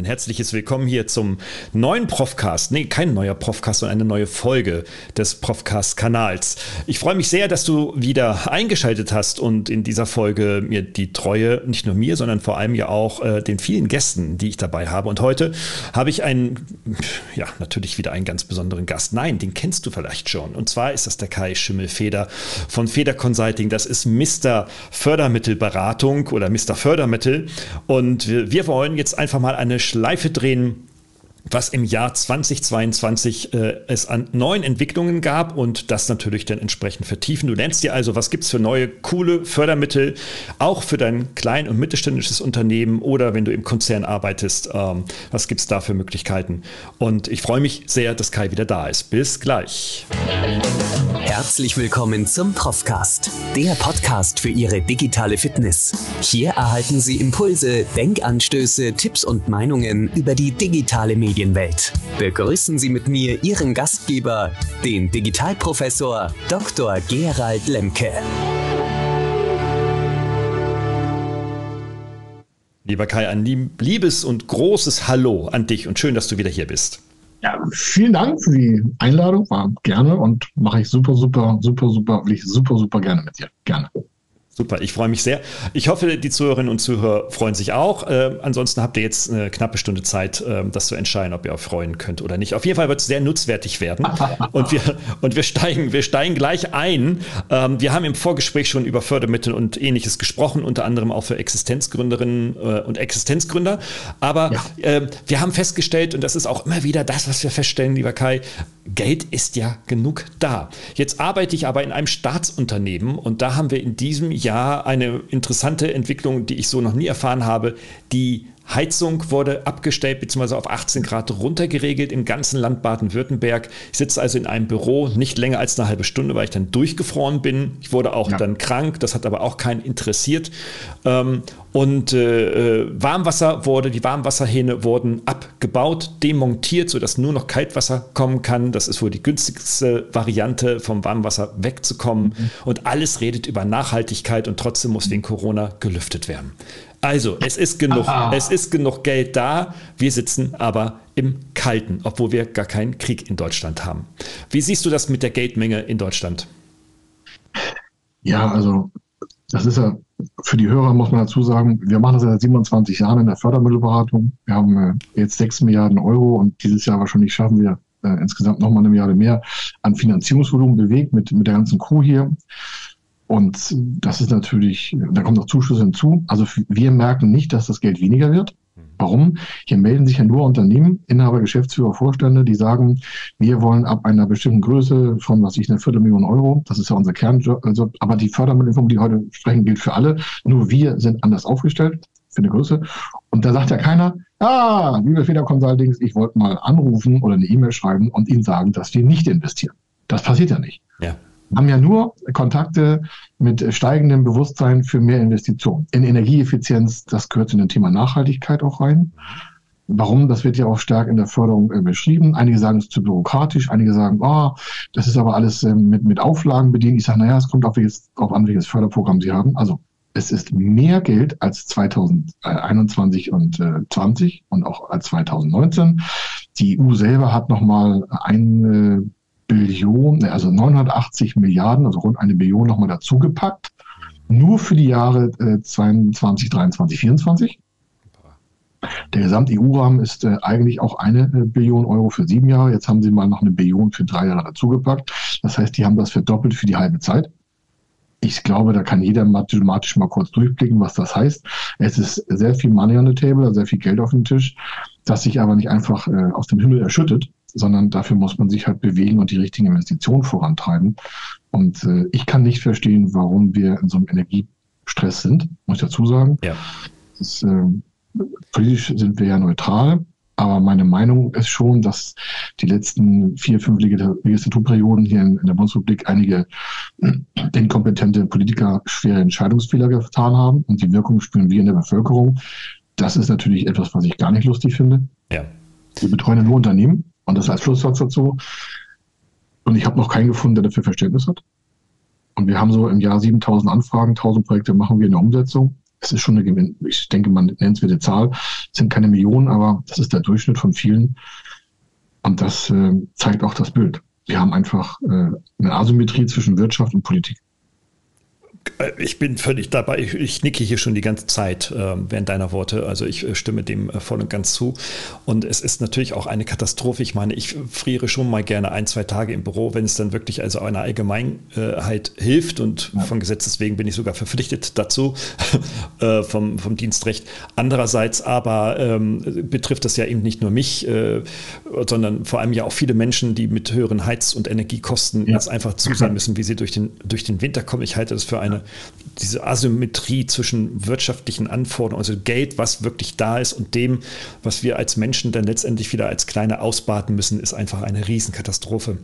Ein herzliches Willkommen hier zum neuen Profcast. Nee, kein neuer Profcast, sondern eine neue Folge des Profcast-Kanals. Ich freue mich sehr, dass du wieder eingeschaltet hast und in dieser Folge mir die Treue, nicht nur mir, sondern vor allem ja auch äh, den vielen Gästen, die ich dabei habe. Und heute habe ich einen, ja, natürlich wieder einen ganz besonderen Gast. Nein, den kennst du vielleicht schon. Und zwar ist das der Kai Schimmelfeder von Feder Consulting. Das ist Mr. Fördermittelberatung oder Mr. Fördermittel. Und wir, wir wollen jetzt einfach mal eine Schleife drehen was im Jahr 2022 äh, es an neuen Entwicklungen gab und das natürlich dann entsprechend vertiefen. Du nennst dir also, was gibt es für neue, coole Fördermittel, auch für dein klein- und mittelständisches Unternehmen oder wenn du im Konzern arbeitest, ähm, was gibt es da für Möglichkeiten? Und ich freue mich sehr, dass Kai wieder da ist. Bis gleich. Herzlich willkommen zum Profcast, der Podcast für Ihre digitale Fitness. Hier erhalten Sie Impulse, Denkanstöße, Tipps und Meinungen über die digitale Medienwelt. Begrüßen Sie mit mir Ihren Gastgeber, den Digitalprofessor Dr. Gerald Lemke. Lieber Kai, ein liebes und großes Hallo an dich und schön, dass du wieder hier bist. Ja, vielen Dank für die Einladung. War gerne und mache ich super, super, super, super, will ich super, super gerne mit dir. Gerne. Super, ich freue mich sehr. Ich hoffe, die Zuhörerinnen und Zuhörer freuen sich auch. Äh, ansonsten habt ihr jetzt eine knappe Stunde Zeit, äh, das zu entscheiden, ob ihr euch freuen könnt oder nicht. Auf jeden Fall wird es sehr nutzwertig werden. und wir, und wir, steigen, wir steigen gleich ein. Ähm, wir haben im Vorgespräch schon über Fördermittel und ähnliches gesprochen, unter anderem auch für Existenzgründerinnen äh, und Existenzgründer. Aber ja. äh, wir haben festgestellt, und das ist auch immer wieder das, was wir feststellen, lieber Kai, Geld ist ja genug da. Jetzt arbeite ich aber in einem Staatsunternehmen und da haben wir in diesem Jahr Jahr eine interessante Entwicklung, die ich so noch nie erfahren habe. Die Heizung wurde abgestellt bzw. auf 18 Grad runtergeregelt im ganzen Land Baden-Württemberg. Ich sitze also in einem Büro nicht länger als eine halbe Stunde, weil ich dann durchgefroren bin. Ich wurde auch ja. dann krank, das hat aber auch keinen interessiert. Ähm, und äh, äh, Warmwasser wurde, die Warmwasserhähne wurden abgebaut, demontiert, sodass nur noch Kaltwasser kommen kann. Das ist wohl die günstigste Variante, vom Warmwasser wegzukommen. Mhm. Und alles redet über Nachhaltigkeit und trotzdem muss wegen Corona gelüftet werden. Also, es ist genug, ah. es ist genug Geld da. Wir sitzen aber im Kalten, obwohl wir gar keinen Krieg in Deutschland haben. Wie siehst du das mit der Geldmenge in Deutschland? Ja, also das ist ja für die Hörer muss man dazu sagen, wir machen das seit 27 Jahren in der Fördermittelberatung. Wir haben äh, jetzt 6 Milliarden Euro und dieses Jahr wahrscheinlich schaffen wir äh, insgesamt nochmal eine Milliarde mehr an Finanzierungsvolumen bewegt mit, mit der ganzen Crew hier. Und das ist natürlich, da kommt noch Zuschüsse hinzu. Also wir merken nicht, dass das Geld weniger wird. Warum? Hier melden sich ja nur Unternehmen, Inhaber, Geschäftsführer, Vorstände, die sagen, wir wollen ab einer bestimmten Größe von, was ich, eine Viertelmillion Euro, das ist ja unser Kernjob, also, aber die Fördermittel, die heute sprechen, gilt für alle. Nur wir sind anders aufgestellt für eine Größe. Und da sagt ja keiner, ah, liebe Feder Consultings, ich wollte mal anrufen oder eine E-Mail schreiben und Ihnen sagen, dass wir nicht investieren. Das passiert ja nicht. Ja haben ja nur Kontakte mit steigendem Bewusstsein für mehr Investitionen. In Energieeffizienz, das gehört in das Thema Nachhaltigkeit auch rein. Warum? Das wird ja auch stark in der Förderung äh, beschrieben. Einige sagen, es ist zu bürokratisch. Einige sagen, oh, das ist aber alles äh, mit, mit Auflagen bedient. Ich sage, naja, es kommt auf welches, auf an, welches Förderprogramm Sie haben. Also es ist mehr Geld als 2021 und äh, 20 und auch als 2019. Die EU selber hat nochmal ein Billion, also 980 Milliarden, also rund eine Billion nochmal dazugepackt. Nur für die Jahre äh, 22, 23, 24. Der Gesamt-EU-Rahmen ist äh, eigentlich auch eine äh, Billion Euro für sieben Jahre. Jetzt haben sie mal noch eine Billion für drei Jahre dazugepackt. Das heißt, die haben das verdoppelt für die halbe Zeit. Ich glaube, da kann jeder mathematisch mal kurz durchblicken, was das heißt. Es ist sehr viel Money on the table, sehr viel Geld auf dem Tisch, das sich aber nicht einfach äh, aus dem Himmel erschüttet, sondern dafür muss man sich halt bewegen und die richtigen Investitionen vorantreiben. Und äh, ich kann nicht verstehen, warum wir in so einem Energiestress sind, muss ich dazu sagen. Ja. Ist, äh, politisch sind wir ja neutral, aber meine Meinung ist schon, dass die letzten vier, fünf Legislaturperioden hier in, in der Bundesrepublik einige inkompetente Politiker schwere Entscheidungsfehler getan haben und die Wirkung spüren wir in der Bevölkerung. Das ist natürlich etwas, was ich gar nicht lustig finde. Ja. Wir betreuen nur Unternehmen und das als Schlusssatz dazu. Und ich habe noch keinen gefunden, der dafür Verständnis hat. Und wir haben so im Jahr 7000 Anfragen, 1000 Projekte machen wir in der Umsetzung. Es ist schon eine Gewinn, ich denke, man nennt es wieder Zahl, es sind keine Millionen, aber das ist der Durchschnitt von vielen. Und das äh, zeigt auch das Bild. Wir haben einfach äh, eine Asymmetrie zwischen Wirtschaft und Politik. Äh, ich bin völlig dabei. Ich, ich, nicke hier schon die ganze Zeit äh, während deiner Worte. Also ich äh, stimme dem äh, voll und ganz zu. Und es ist natürlich auch eine Katastrophe. Ich meine, ich friere schon mal gerne ein, zwei Tage im Büro, wenn es dann wirklich also einer Allgemeinheit hilft. Und ja. von Gesetzes wegen bin ich sogar verpflichtet dazu vom, vom Dienstrecht. Andererseits aber ähm, betrifft das ja eben nicht nur mich, sondern vor allem ja auch viele Menschen, die mit höheren Heiz- und Energiekosten ja. jetzt einfach zusehen müssen, wie sie durch den, durch den Winter kommen. Ich halte das für eine diese Asymmetrie zwischen wirtschaftlichen Anforderungen, also Geld, was wirklich da ist und dem, was wir als Menschen dann letztendlich wieder als kleine ausbaden müssen, ist einfach eine Riesenkatastrophe.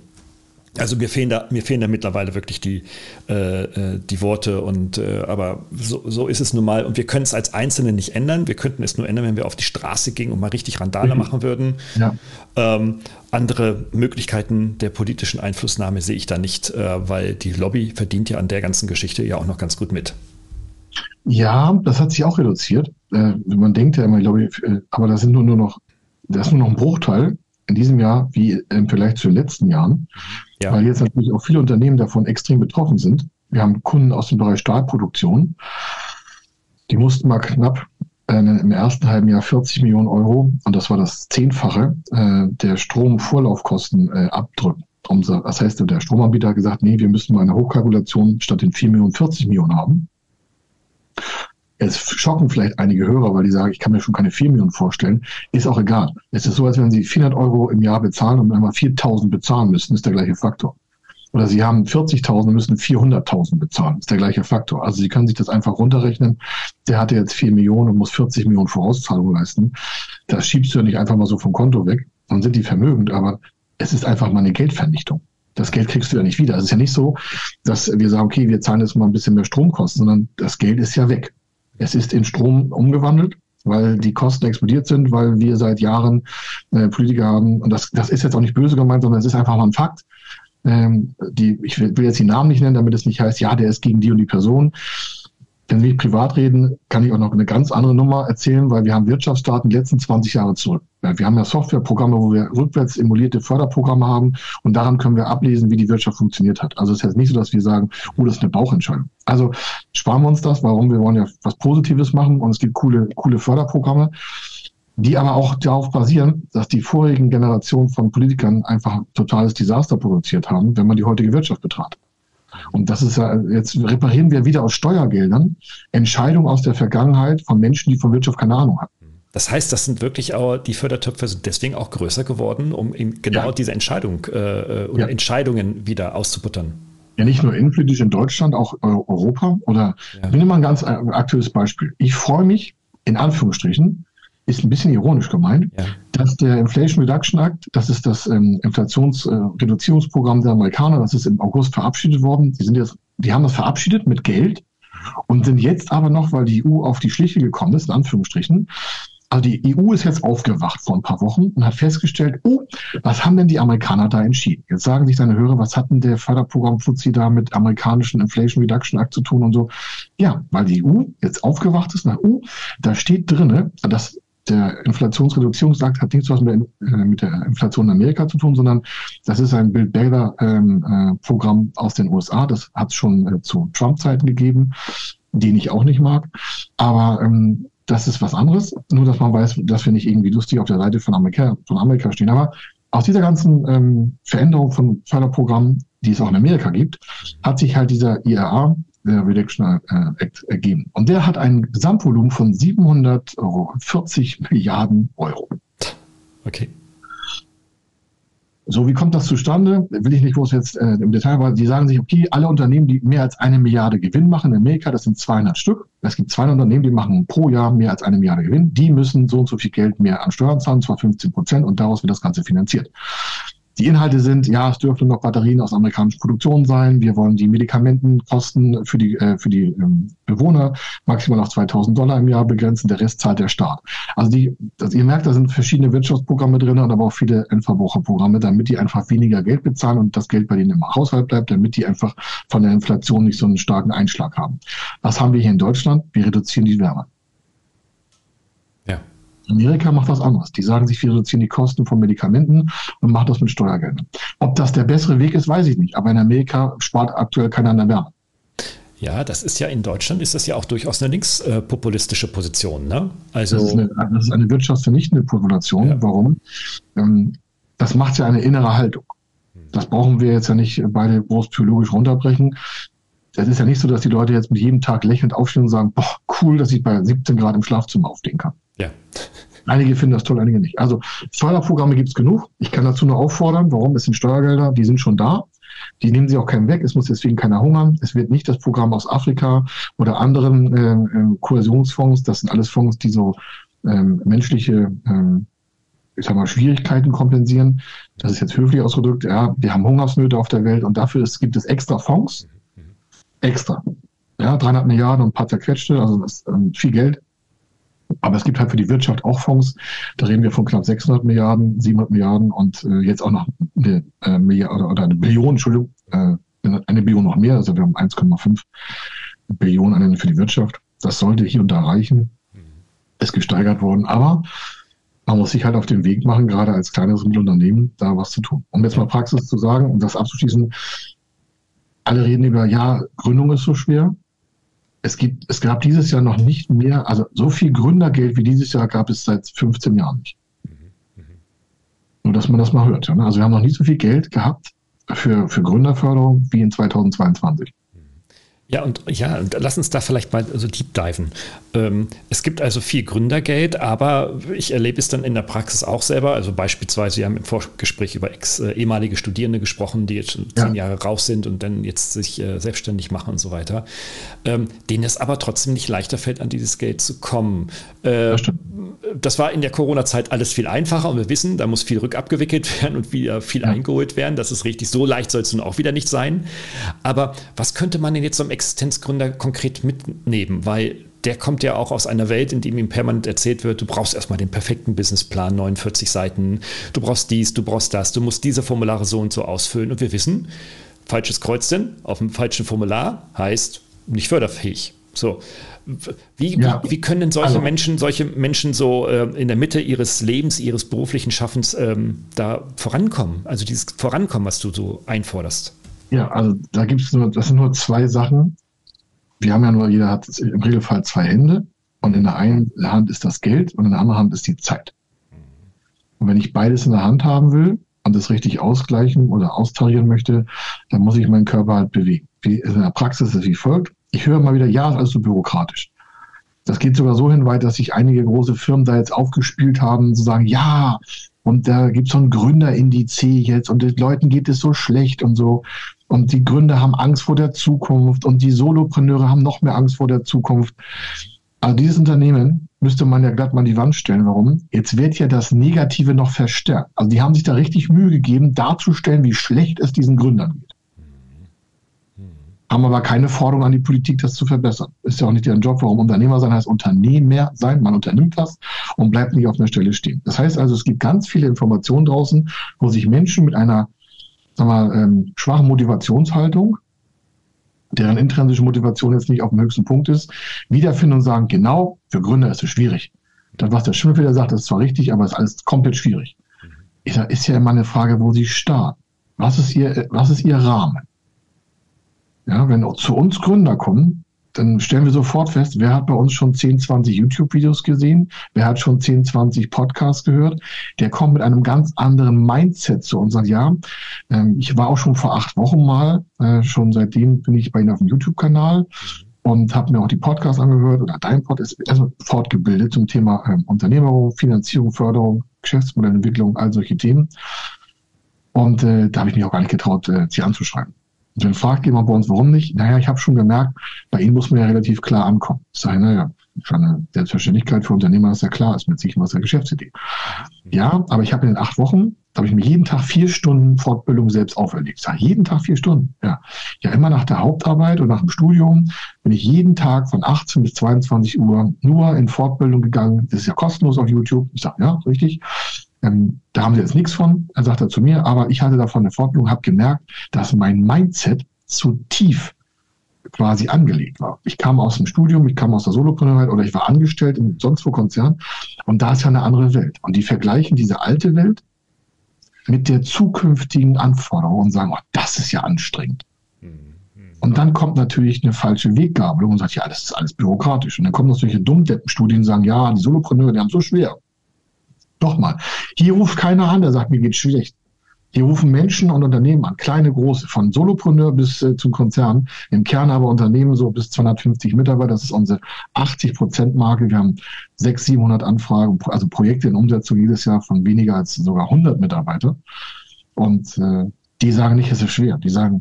Also mir fehlen da, mir fehlen da mittlerweile wirklich die, äh, äh, die Worte und äh, aber so, so ist es nun mal und wir können es als Einzelne nicht ändern. Wir könnten es nur ändern, wenn wir auf die Straße gingen und mal richtig Randale mhm. machen würden. Ja. Ähm, andere Möglichkeiten der politischen Einflussnahme sehe ich da nicht, äh, weil die Lobby verdient ja an der ganzen Geschichte ja auch noch ganz gut mit. Ja, das hat sich auch reduziert. Äh, man denkt ja immer, Lobby, äh, aber da sind nur, nur noch, da ist nur noch ein Bruchteil in diesem Jahr wie im Vergleich zu den letzten Jahren. Ja. Weil jetzt natürlich auch viele Unternehmen davon extrem betroffen sind. Wir haben Kunden aus dem Bereich Stahlproduktion. Die mussten mal knapp äh, im ersten halben Jahr 40 Millionen Euro, und das war das Zehnfache, äh, der Stromvorlaufkosten äh, abdrücken. Das heißt, der Stromanbieter hat gesagt, nee, wir müssen mal eine Hochkalkulation statt den 4 Millionen 40 Millionen haben. Es schocken vielleicht einige Hörer, weil die sagen, ich kann mir schon keine 4 Millionen vorstellen. Ist auch egal. Es ist so, als wenn sie 400 Euro im Jahr bezahlen und einmal 4000 bezahlen müssen, ist der gleiche Faktor. Oder sie haben 40.000 und müssen 400.000 bezahlen, ist der gleiche Faktor. Also sie können sich das einfach runterrechnen. Der hatte jetzt 4 Millionen und muss 40 Millionen Vorauszahlung leisten. Das schiebst du ja nicht einfach mal so vom Konto weg. Dann sind die vermögend, aber es ist einfach mal eine Geldvernichtung. Das Geld kriegst du ja nicht wieder. Es ist ja nicht so, dass wir sagen, okay, wir zahlen jetzt mal ein bisschen mehr Stromkosten, sondern das Geld ist ja weg. Es ist in Strom umgewandelt, weil die Kosten explodiert sind, weil wir seit Jahren äh, Politiker haben, und das, das ist jetzt auch nicht böse gemeint, sondern es ist einfach mal ein Fakt. Ähm, die, ich will jetzt die Namen nicht nennen, damit es nicht heißt, ja, der ist gegen die und die Person. Wenn wir privat reden, kann ich auch noch eine ganz andere Nummer erzählen, weil wir haben Wirtschaftsdaten die letzten 20 Jahre zurück. Wir haben ja Softwareprogramme, wo wir rückwärts emulierte Förderprogramme haben und daran können wir ablesen, wie die Wirtschaft funktioniert hat. Also es ist jetzt nicht so, dass wir sagen, oh, das ist eine Bauchentscheidung. Also sparen wir uns das, warum wir wollen ja was Positives machen und es gibt coole, coole Förderprogramme, die aber auch darauf basieren, dass die vorigen Generationen von Politikern einfach totales Desaster produziert haben, wenn man die heutige Wirtschaft betrachtet. Und das ist ja, jetzt reparieren wir wieder aus Steuergeldern Entscheidungen aus der Vergangenheit von Menschen, die von Wirtschaft keine Ahnung hatten. Das heißt, das sind wirklich auch, die Fördertöpfe sind deswegen auch größer geworden, um eben genau ja. diese Entscheidung äh, äh, oder ja. Entscheidungen wieder auszubuttern. Ja, nicht nur innenpolitisch in Deutschland, auch Europa. Oder ja. ich nehme mal ein ganz aktuelles Beispiel. Ich freue mich, in Anführungsstrichen, ist ein bisschen ironisch gemeint, ja. dass der Inflation Reduction Act, das ist das ähm, Inflationsreduzierungsprogramm äh, der Amerikaner, das ist im August verabschiedet worden. Die sind jetzt, die haben das verabschiedet mit Geld und sind jetzt aber noch, weil die EU auf die Schliche gekommen ist, in Anführungsstrichen, also die EU ist jetzt aufgewacht vor ein paar Wochen und hat festgestellt, oh, was haben denn die Amerikaner da entschieden? Jetzt sagen sich deine Hörer, was hat denn der Förderprogramm Fuzzi da mit amerikanischen Inflation Reduction Act zu tun und so? Ja, weil die EU jetzt aufgewacht ist nach, oh, da steht drinne, dass der Inflationsreduzierungsakt hat nichts was mit der, äh, mit der, Inflation in Amerika zu tun, sondern das ist ein Bill Baylor ähm, äh, Programm aus den USA. Das hat es schon äh, zu Trump-Zeiten gegeben, den ich auch nicht mag. Aber ähm, das ist was anderes. Nur, dass man weiß, dass wir nicht irgendwie lustig auf der Seite von Amerika, von Amerika stehen. Aber aus dieser ganzen ähm, Veränderung von Förderprogrammen, die es auch in Amerika gibt, hat sich halt dieser IRA, Reduction äh, Act ergeben. Und der hat ein Gesamtvolumen von 740 Milliarden Euro. Okay. So, wie kommt das zustande? Will ich nicht groß jetzt äh, im Detail, weil die sagen sich, okay, alle Unternehmen, die mehr als eine Milliarde Gewinn machen in Amerika, das sind 200 Stück. Es gibt 200 Unternehmen, die machen pro Jahr mehr als eine Milliarde Gewinn. Die müssen so und so viel Geld mehr an Steuern zahlen, zwar 15 Prozent, und daraus wird das Ganze finanziert. Die Inhalte sind, ja, es dürfen noch Batterien aus amerikanischer Produktion sein. Wir wollen die Medikamentenkosten für die, äh, für die ähm, Bewohner maximal auf 2000 Dollar im Jahr begrenzen. Der Rest zahlt der Staat. Also die, das, ihr merkt, da sind verschiedene Wirtschaftsprogramme drin und aber auch viele Endverbraucherprogramme, damit die einfach weniger Geld bezahlen und das Geld bei denen im Haushalt bleibt, damit die einfach von der Inflation nicht so einen starken Einschlag haben. Was haben wir hier in Deutschland? Wir reduzieren die Wärme. Amerika macht was anderes. Die sagen sich, wir reduzieren die Kosten von Medikamenten und machen das mit Steuergeldern. Ob das der bessere Weg ist, weiß ich nicht. Aber in Amerika spart aktuell keiner an der Wärme. Ja, das ist ja in Deutschland ist das ja auch durchaus eine linkspopulistische Position. Ne? Also das ist, eine, das ist eine wirtschaftsvernichtende Population. Ja. Warum? Ähm, das macht ja eine innere Haltung. Das brauchen wir jetzt ja nicht beide groß psychologisch runterbrechen. Das ist ja nicht so, dass die Leute jetzt mit jedem Tag lächelnd aufstehen und sagen, boah, cool, dass ich bei 17 Grad im Schlafzimmer aufstehen kann. Ja. Einige finden das toll, einige nicht. Also Förderprogramme gibt es genug. Ich kann dazu nur auffordern, warum? Es sind Steuergelder, die sind schon da. Die nehmen sie auch keinem weg. Es muss deswegen keiner hungern. Es wird nicht das Programm aus Afrika oder anderen äh, Kohäsionsfonds. Das sind alles Fonds, die so ähm, menschliche ähm, ich sag mal, Schwierigkeiten kompensieren. Das ist jetzt höflich ausgedrückt. Ja, wir haben Hungersnöte auf der Welt und dafür ist, gibt es extra Fonds. Extra. Ja, 300 Milliarden und ein paar zerquetschte, also das ist ähm, viel Geld. Aber es gibt halt für die Wirtschaft auch Fonds. Da reden wir von knapp 600 Milliarden, 700 Milliarden und äh, jetzt auch noch eine äh, Milliarde oder, eine Billion, Entschuldigung, äh, eine Billion noch mehr. Also wir haben 1,5 Billionen für die Wirtschaft. Das sollte hier und da reichen. Ist gesteigert worden. Aber man muss sich halt auf den Weg machen, gerade als kleineres Mittelunternehmen, da was zu tun. Um jetzt mal Praxis zu sagen, um das abzuschließen, alle reden über, ja, Gründung ist so schwer es gibt, es gab dieses Jahr noch nicht mehr, also so viel Gründergeld wie dieses Jahr gab es seit 15 Jahren nicht. Nur, dass man das mal hört. Ja, ne? Also wir haben noch nicht so viel Geld gehabt für, für Gründerförderung wie in 2022. Ja, und ja, lass uns da vielleicht mal so deep diven. Ähm, es gibt also viel Gründergeld, aber ich erlebe es dann in der Praxis auch selber. Also beispielsweise, wir haben im Vorgespräch über ex, äh, ehemalige Studierende gesprochen, die jetzt schon ja. zehn Jahre raus sind und dann jetzt sich äh, selbstständig machen und so weiter, ähm, denen es aber trotzdem nicht leichter fällt, an dieses Geld zu kommen. Äh, das, das war in der Corona-Zeit alles viel einfacher und wir wissen, da muss viel rückabgewickelt werden und wieder viel ja. eingeholt werden. Das ist richtig. So leicht soll es nun auch wieder nicht sein. Aber was könnte man denn jetzt am Existenzgründer konkret mitnehmen, weil der kommt ja auch aus einer Welt, in dem ihm permanent erzählt wird, du brauchst erstmal den perfekten Businessplan, 49 Seiten, du brauchst dies, du brauchst das, du musst diese Formulare so und so ausfüllen. Und wir wissen, falsches Kreuzchen auf dem falschen Formular heißt nicht förderfähig. So. Wie, ja. wie, wie, können denn solche also, Menschen, solche Menschen so äh, in der Mitte ihres Lebens, ihres beruflichen Schaffens ähm, da vorankommen? Also dieses Vorankommen, was du so einforderst? Ja, also da gibt es nur, das sind nur zwei Sachen. Wir haben ja nur, jeder hat im Regelfall zwei Hände und in der einen Hand ist das Geld und in der anderen Hand ist die Zeit. Und wenn ich beides in der Hand haben will und das richtig ausgleichen oder austarieren möchte, dann muss ich meinen Körper halt bewegen. Wie in der Praxis ist es wie folgt. Ich höre mal wieder, ja, ist alles so bürokratisch. Das geht sogar so hin weit, dass sich einige große Firmen da jetzt aufgespielt haben, zu sagen, ja, und da gibt es so ein Gründerindiz jetzt und den Leuten geht es so schlecht und so. Und die Gründer haben Angst vor der Zukunft und die Solopreneure haben noch mehr Angst vor der Zukunft. Also dieses Unternehmen müsste man ja glatt mal die Wand stellen. Warum? Jetzt wird ja das Negative noch verstärkt. Also die haben sich da richtig Mühe gegeben, darzustellen, wie schlecht es diesen Gründern geht. Haben aber keine Forderung an die Politik, das zu verbessern. Ist ja auch nicht deren Job. Warum Unternehmer sein heißt Unternehmer sein. Man unternimmt das und bleibt nicht auf einer Stelle stehen. Das heißt also, es gibt ganz viele Informationen draußen, wo sich Menschen mit einer sagen wir, ähm, schwachen Motivationshaltung, deren intrinsische Motivation jetzt nicht auf dem höchsten Punkt ist, wiederfinden und sagen, genau, für Gründer ist es schwierig. Das, was der Schimmelfeder sagt, ist zwar richtig, aber es ist alles komplett schwierig. Ich sage, ist ja immer eine Frage, wo Sie starten. Was ist Ihr, was ist Ihr Rahmen? Ja, wenn zu uns Gründer kommen, dann stellen wir sofort fest, wer hat bei uns schon 10, 20 YouTube-Videos gesehen, wer hat schon 10, 20 Podcasts gehört, der kommt mit einem ganz anderen Mindset zu uns und sagt, ja, ähm, ich war auch schon vor acht Wochen mal, äh, schon seitdem bin ich bei Ihnen auf dem YouTube-Kanal und habe mir auch die Podcasts angehört oder dein Podcast ist also fortgebildet zum Thema ähm, Unternehmerung, Finanzierung, Förderung, Geschäftsmodellentwicklung, all solche Themen. Und äh, da habe ich mich auch gar nicht getraut, äh, sie anzuschreiben. Und dann fragt jemand bei uns, warum nicht? Naja, ich habe schon gemerkt, bei Ihnen muss man ja relativ klar ankommen. Ich sage, naja, schon eine Selbstverständlichkeit für Unternehmer ist ja klar, ist mit sich was der Geschäftsidee. Ja, aber ich habe in den acht Wochen Da habe ich mir jeden Tag vier Stunden Fortbildung selbst auferlegt. Ja, jeden Tag vier Stunden. Ja. ja, immer nach der Hauptarbeit und nach dem Studium bin ich jeden Tag von 18 bis 22 Uhr nur in Fortbildung gegangen. Das ist ja kostenlos auf YouTube. Ich sage, ja, richtig. Ähm, da haben sie jetzt nichts von. Er sagt er zu mir, aber ich hatte davon eine Fortbildung, habe gemerkt, dass mein Mindset zu tief quasi angelegt war. Ich kam aus dem Studium, ich kam aus der Solopreneurheit oder ich war angestellt in sonst wo Konzern und da ist ja eine andere Welt. Und die vergleichen diese alte Welt mit der zukünftigen Anforderung und sagen, oh, das ist ja anstrengend. Und dann kommt natürlich eine falsche Weggabelung und sagt, ja, das ist alles bürokratisch. Und dann kommen natürlich Dummdeppenstudien und sagen, ja, die Solopreneure, die haben so schwer. Doch mal, hier ruft keiner an, der sagt, mir geht schlecht. Hier rufen Menschen und Unternehmen an, kleine, große, von Solopreneur bis äh, zum Konzern, im Kern aber Unternehmen so bis 250 Mitarbeiter, das ist unsere 80-Prozent-Marke. Wir haben 600, 700 Anfragen, also Projekte in Umsetzung jedes Jahr von weniger als sogar 100 Mitarbeiter. Und äh, die sagen nicht, es ist schwer. Die sagen,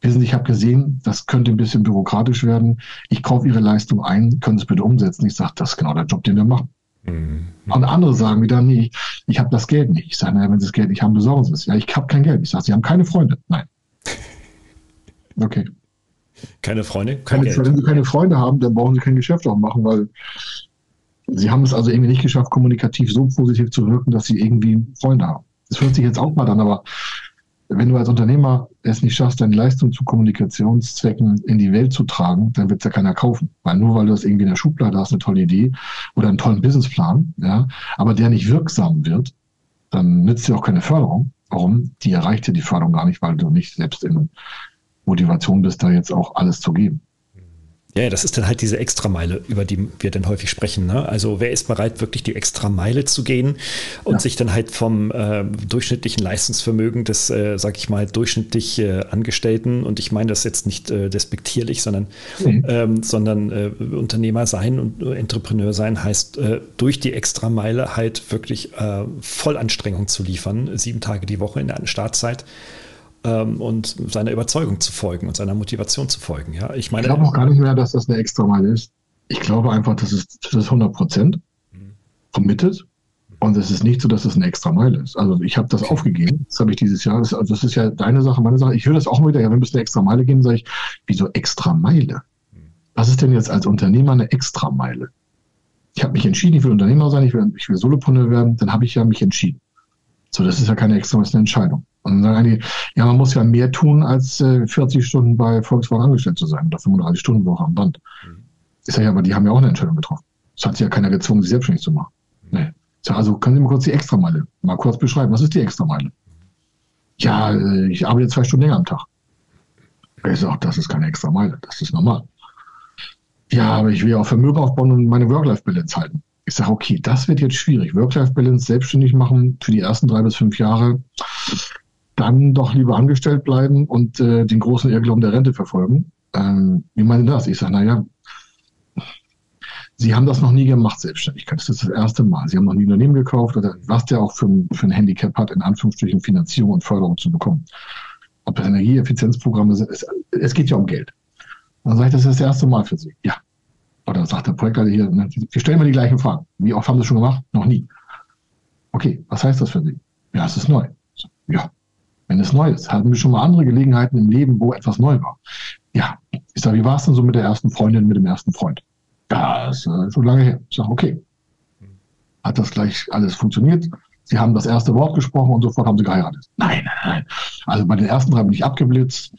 wissen Sie, ich habe gesehen, das könnte ein bisschen bürokratisch werden. Ich kaufe Ihre Leistung ein, können Sie es bitte umsetzen? Ich sage, das ist genau der Job, den wir machen. Mhm. Und andere sagen wieder, nee, ich habe das Geld nicht. Ich sage, naja, wenn Sie das Geld nicht haben, besorgen Sie es. Ja, ich habe kein Geld. Ich sage, Sie haben keine Freunde. Nein. Okay. Keine Freunde? Kein keine, wenn Sie keine Freunde haben, dann brauchen Sie kein Geschäft auch machen, weil Sie haben es also irgendwie nicht geschafft, kommunikativ so positiv zu wirken, dass Sie irgendwie Freunde haben. Das hört sich jetzt auch mal an, aber wenn du als Unternehmer es nicht schaffst, deine Leistung zu Kommunikationszwecken in die Welt zu tragen, dann wird es ja keiner kaufen. Weil nur weil du das irgendwie in der Schublade hast, eine tolle Idee oder einen tollen Businessplan, ja, aber der nicht wirksam wird, dann nützt dir auch keine Förderung. Warum? Die erreicht dir die Förderung gar nicht, weil du nicht selbst in Motivation bist, da jetzt auch alles zu geben. Ja, das ist dann halt diese Extrameile, über die wir dann häufig sprechen. Ne? Also wer ist bereit, wirklich die Extrameile zu gehen und ja. sich dann halt vom äh, durchschnittlichen Leistungsvermögen des, äh, sag ich mal, durchschnittlich äh, Angestellten, und ich meine das jetzt nicht äh, despektierlich, sondern, mhm. ähm, sondern äh, Unternehmer sein und Entrepreneur sein heißt, äh, durch die Extrameile halt wirklich äh, Vollanstrengung zu liefern, sieben Tage die Woche in der Startzeit ähm, und seiner Überzeugung zu folgen und seiner Motivation zu folgen. Ja, ich meine. Ich glaube auch gar nicht mehr, dass das eine Extrameile ist. Ich glaube einfach, das ist, das ist 100 Prozent committed. Und es ist nicht so, dass es eine extra Meile ist. Also ich habe das aufgegeben. Das habe ich dieses Jahr. Das, also das ist ja deine Sache, meine Sache. Ich höre das auch wieder. Ja, wir müssen eine extra Meile gehen. Sage ich, wieso extra Meile? Was ist denn jetzt als Unternehmer eine extra Meile? Ich habe mich entschieden, ich will Unternehmer sein, ich will, ich will Solopreneur werden. Dann habe ich ja mich entschieden. So, das ist ja keine extra, das ist eine Entscheidung. Und dann sagen die, ja, man muss ja mehr tun, als äh, 40 Stunden bei Volkswagen angestellt zu sein oder 35 Stunden Woche am Band. Mhm. Ich sage ja, aber die haben ja auch eine Entscheidung getroffen. Es hat sich ja keiner gezwungen, sich selbstständig zu machen. Mhm. Nee. Sage, also können Sie mal kurz die Extrameile mal kurz beschreiben. Was ist die Extrameile? Ja, äh, ich arbeite zwei Stunden länger am Tag. Ich sage, das ist keine Extrameile, das ist normal. Ja, aber ich will ja auch Vermögen aufbauen und meine Work-Life-Balance halten. Ich sage, okay, das wird jetzt schwierig. Work-Life-Balance selbstständig machen für die ersten drei bis fünf Jahre dann doch lieber angestellt bleiben und äh, den großen Irrglauben der Rente verfolgen. Ähm, wie meinen das? Ich sage, naja, Sie haben das noch nie gemacht, Selbstständigkeit. Das ist das erste Mal. Sie haben noch nie ein Unternehmen gekauft oder was der auch für, für ein Handicap hat, in Anführungsstrichen Finanzierung und Förderung zu bekommen. Ob das Energieeffizienzprogramme sind, es, es geht ja um Geld. dann sage ich, das ist das erste Mal für Sie. Ja. Oder sagt der Projektleiter hier, ne, wir stellen mal die gleichen Fragen. Wie oft haben Sie schon gemacht? Noch nie. Okay, was heißt das für Sie? Ja, es ist neu. Ja, wenn es neu ist. Hatten wir schon mal andere Gelegenheiten im Leben, wo etwas neu war? Ja. Ich sage, wie war es denn so mit der ersten Freundin, mit dem ersten Freund? Ja, das ist äh, schon lange her. Ich sage, okay. Hat das gleich alles funktioniert? Sie haben das erste Wort gesprochen und sofort haben sie geheiratet. Nein, nein, nein. Also bei den ersten drei bin ich abgeblitzt.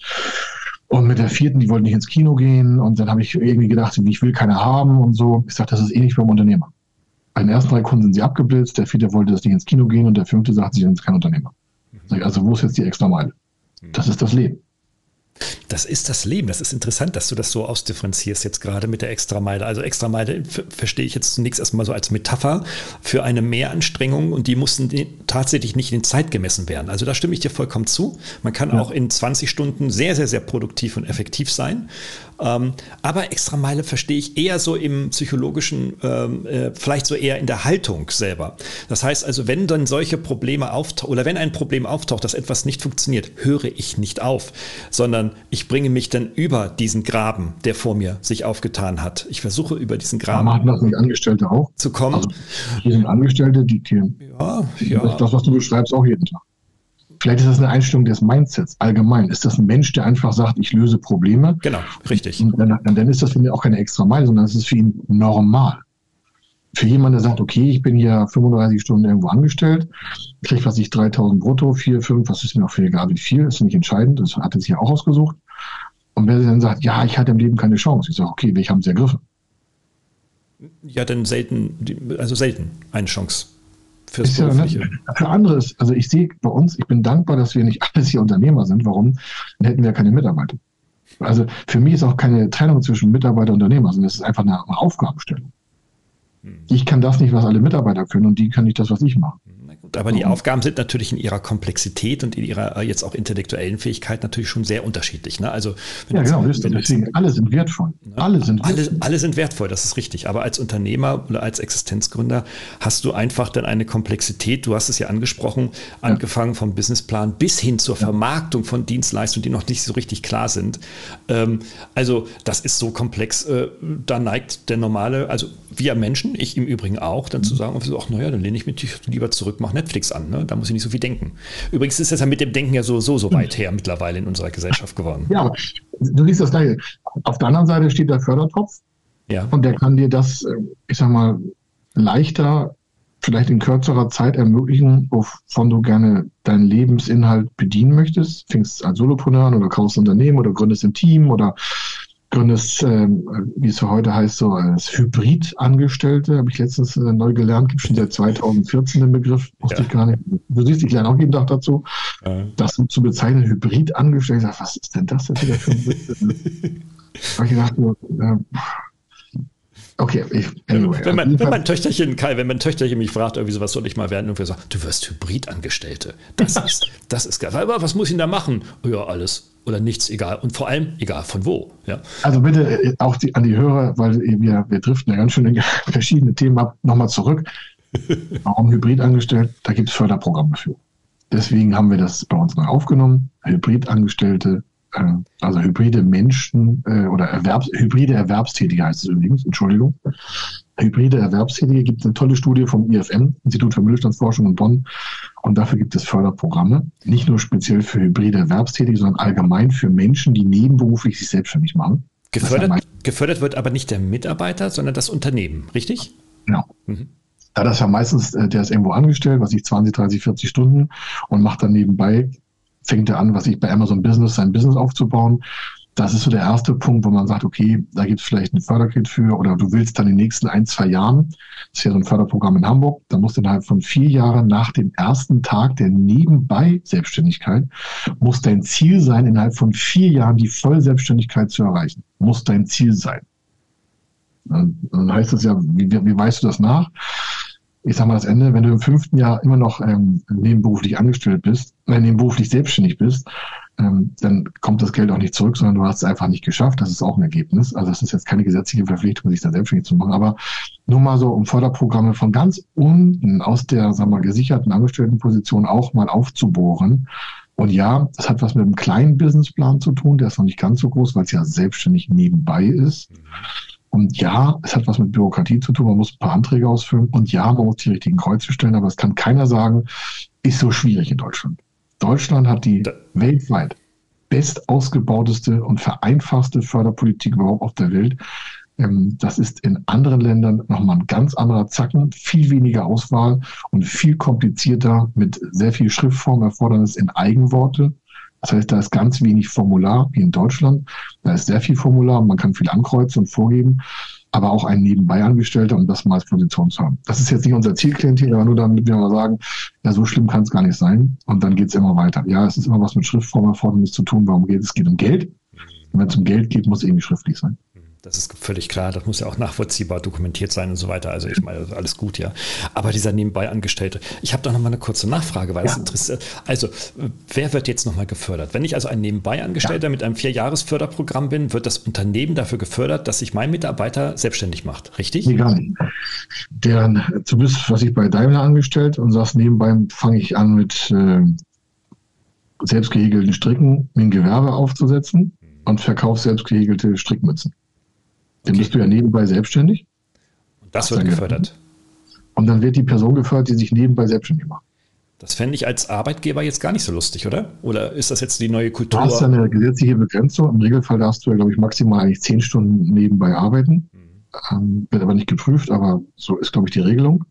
Und mit der vierten, die wollten nicht ins Kino gehen. Und dann habe ich irgendwie gedacht, ich will keine haben und so. Ich sage, das ist ähnlich beim Unternehmer. Bei den ersten drei Kunden sind sie abgeblitzt. Der vierte wollte das nicht ins Kino gehen und der fünfte sagt, sie sind kein Unternehmer. Also wo ist jetzt die extra Meile? Das ist das Leben. Das ist das Leben. Das ist interessant, dass du das so ausdifferenzierst jetzt gerade mit der Extrameile. Also Extrameile verstehe ich jetzt zunächst erstmal so als Metapher für eine Mehranstrengung und die mussten tatsächlich nicht in Zeit gemessen werden. Also da stimme ich dir vollkommen zu. Man kann ja. auch in 20 Stunden sehr, sehr, sehr produktiv und effektiv sein. Ähm, aber Extrameile verstehe ich eher so im psychologischen, ähm, äh, vielleicht so eher in der Haltung selber. Das heißt also, wenn dann solche Probleme auftauchen oder wenn ein Problem auftaucht, dass etwas nicht funktioniert, höre ich nicht auf, sondern ich bringe mich dann über diesen Graben, der vor mir sich aufgetan hat. Ich versuche über diesen Graben. Machen das nicht Angestellte auch? Zu kommen. Also, hier sind Angestellte, die, die ja, ja. das, was du beschreibst, auch jeden Tag. Vielleicht ist das eine Einstellung des Mindsets allgemein. Ist das ein Mensch, der einfach sagt, ich löse Probleme? Genau, richtig. Und dann, dann ist das für mich auch keine extra Meile, sondern es ist für ihn normal. Für jemanden, der sagt, okay, ich bin hier 35 Stunden irgendwo angestellt, kriege, was ich, 3000 brutto, 4, 5, was ist mir auch für egal wie viel, ist nicht entscheidend, das hat er sich ja auch ausgesucht. Und wer dann sagt, ja, ich hatte im Leben keine Chance, ich sage, okay, welche haben sie ergriffen? Ja, denn selten, also selten eine Chance. Fürs ist ja, für andere ist, also ich sehe bei uns, ich bin dankbar, dass wir nicht alles hier Unternehmer sind. Warum? Dann hätten wir keine Mitarbeiter. Also für mich ist auch keine Trennung zwischen Mitarbeiter und Unternehmer, sondern es ist einfach eine, eine Aufgabenstellung. Ich kann das nicht, was alle Mitarbeiter können und die können nicht das, was ich mache. Aber die Aufgaben sind natürlich in ihrer Komplexität und in ihrer äh, jetzt auch intellektuellen Fähigkeit natürlich schon sehr unterschiedlich. Ne? Also, ja, genau, jetzt, deswegen, alle sind wertvoll. Ne? Alle sind alle, wertvoll. Alle sind wertvoll, das ist richtig. Aber als Unternehmer oder als Existenzgründer hast du einfach dann eine Komplexität, du hast es ja angesprochen, ja. angefangen vom Businessplan bis hin zur ja. Vermarktung von Dienstleistungen, die noch nicht so richtig klar sind. Ähm, also das ist so komplex, äh, da neigt der normale, also wir Menschen, ich im Übrigen auch, dann mhm. zu sagen, ach naja, dann lehne ich mich lieber zurück, mache Netflix an. Ne? Da muss ich nicht so viel denken. Übrigens ist das ja mit dem Denken ja so, so, so weit her mittlerweile in unserer Gesellschaft geworden. Ja, aber du siehst das gleiche. Auf der anderen Seite steht der Fördertopf. Ja. Und der kann dir das, äh, ich sag mal, leichter, vielleicht in kürzerer Zeit ermöglichen, wovon du gerne deinen Lebensinhalt bedienen möchtest. Fängst als Solopreneur an oder kaufst ein Unternehmen oder gründest ein Team oder gründest, äh, wie es heute heißt, so als Hybrid-Angestellte, habe ich letztens äh, neu gelernt, gibt schon seit 2014 den Begriff, wusste ja. ich gar nicht. Du siehst, ich lerne auch jeden Tag dazu. Ja. Das zu bezeichnen, Hybrid-Angestellte, was ist denn das jetzt wieder für ein Habe ich gedacht, äh, Okay, ich, anyway. Wenn, mein, wenn mein Töchterchen, Kai, wenn mein Töchterchen mich fragt, irgendwie so, was soll ich mal werden, und wir sagen, du wirst Hybridangestellte. Das ist, das ist geil. Aber was muss ich denn da machen? Ja, alles oder nichts, egal. Und vor allem, egal von wo. Ja. Also bitte äh, auch die, an die Hörer, weil wir, wir driften ja ganz schön in verschiedene Themen ab, nochmal zurück. Warum Hybrid angestellt? Da gibt es Förderprogramme für. Deswegen haben wir das bei uns neu aufgenommen. Hybridangestellte also hybride Menschen äh, oder Erwerbs, hybride Erwerbstätige heißt es übrigens, Entschuldigung. Hybride Erwerbstätige gibt es eine tolle Studie vom IFM, Institut für Mittelstandsforschung in Bonn. Und dafür gibt es Förderprogramme, nicht nur speziell für hybride Erwerbstätige, sondern allgemein für Menschen, die nebenberuflich sich selbstständig machen. Gefördert, gefördert wird aber nicht der Mitarbeiter, sondern das Unternehmen, richtig? Genau. Mhm. Da das ja meistens, äh, der ist irgendwo angestellt, was ich 20, 30, 40 Stunden und macht dann nebenbei fängt er an, was ich bei Amazon Business, sein Business aufzubauen. Das ist so der erste Punkt, wo man sagt, okay, da gibt es vielleicht ein Förderkit für oder du willst dann in den nächsten ein, zwei Jahren, das ist ja so ein Förderprogramm in Hamburg, da musst du innerhalb von vier Jahren nach dem ersten Tag der Nebenbei-Selbstständigkeit, muss dein Ziel sein, innerhalb von vier Jahren die Vollselbstständigkeit zu erreichen. Muss dein Ziel sein. Dann heißt das ja, wie, wie weißt du das nach? Ich sag mal, das Ende, wenn du im fünften Jahr immer noch ähm, nebenberuflich angestellt bist, äh, nebenberuflich selbstständig bist, ähm, dann kommt das Geld auch nicht zurück, sondern du hast es einfach nicht geschafft. Das ist auch ein Ergebnis. Also das ist jetzt keine gesetzliche Verpflichtung, sich da selbstständig zu machen. Aber nur mal so, um Förderprogramme von ganz unten aus der, wir mal, gesicherten Angestelltenposition auch mal aufzubohren. Und ja, das hat was mit einem kleinen Businessplan zu tun. Der ist noch nicht ganz so groß, weil es ja selbstständig nebenbei ist. Mhm. Und ja, es hat was mit Bürokratie zu tun. Man muss ein paar Anträge ausfüllen. Und ja, man muss die richtigen Kreuze stellen. Aber es kann keiner sagen, ist so schwierig in Deutschland. Deutschland hat die da. weltweit best ausgebauteste und vereinfachte Förderpolitik überhaupt auf der Welt. Ähm, das ist in anderen Ländern nochmal ein ganz anderer Zacken, viel weniger Auswahl und viel komplizierter mit sehr viel Schriftform, Erfordernis in Eigenworte. Das heißt, da ist ganz wenig Formular, wie in Deutschland. Da ist sehr viel Formular, man kann viel ankreuzen und vorgeben, aber auch ein Nebenbei-Angestellter, um das mal als Position zu haben. Das ist jetzt nicht unser Zielklientel, aber nur damit wir mal sagen, ja, so schlimm kann es gar nicht sein. Und dann geht es immer weiter. Ja, es ist immer was mit Schriftformerfordernis zu tun. Warum geht es? Es geht um Geld. Und wenn es um Geld geht, muss es irgendwie schriftlich sein. Das ist völlig klar. Das muss ja auch nachvollziehbar dokumentiert sein und so weiter. Also ich meine, alles gut, ja. Aber dieser nebenbei Angestellte, ich habe da noch mal eine kurze Nachfrage, weil ja. es interessiert. Also, wer wird jetzt noch mal gefördert? Wenn ich also ein nebenbei Angestellter ja. mit einem Vierjahresförderprogramm bin, wird das Unternehmen dafür gefördert, dass sich mein Mitarbeiter selbstständig macht, richtig? Nicht. Deren, du bist, was ich bei Daimler angestellt und sagst, nebenbei fange ich an mit äh, selbst Stricken, ein Gewerbe aufzusetzen mhm. und verkaufe selbst Strickmützen. Dann bist du ja nebenbei selbstständig. Und das wird gefördert. Und dann wird die Person gefördert, die sich nebenbei selbstständig macht. Das fände ich als Arbeitgeber jetzt gar nicht so lustig, oder? Oder ist das jetzt die neue Kultur? Du hast ja eine gesetzliche Begrenzung. Im Regelfall darfst du ja, glaube ich, maximal eigentlich zehn Stunden nebenbei arbeiten. Mhm. Ähm, wird aber nicht geprüft, aber so ist, glaube ich, die Regelung.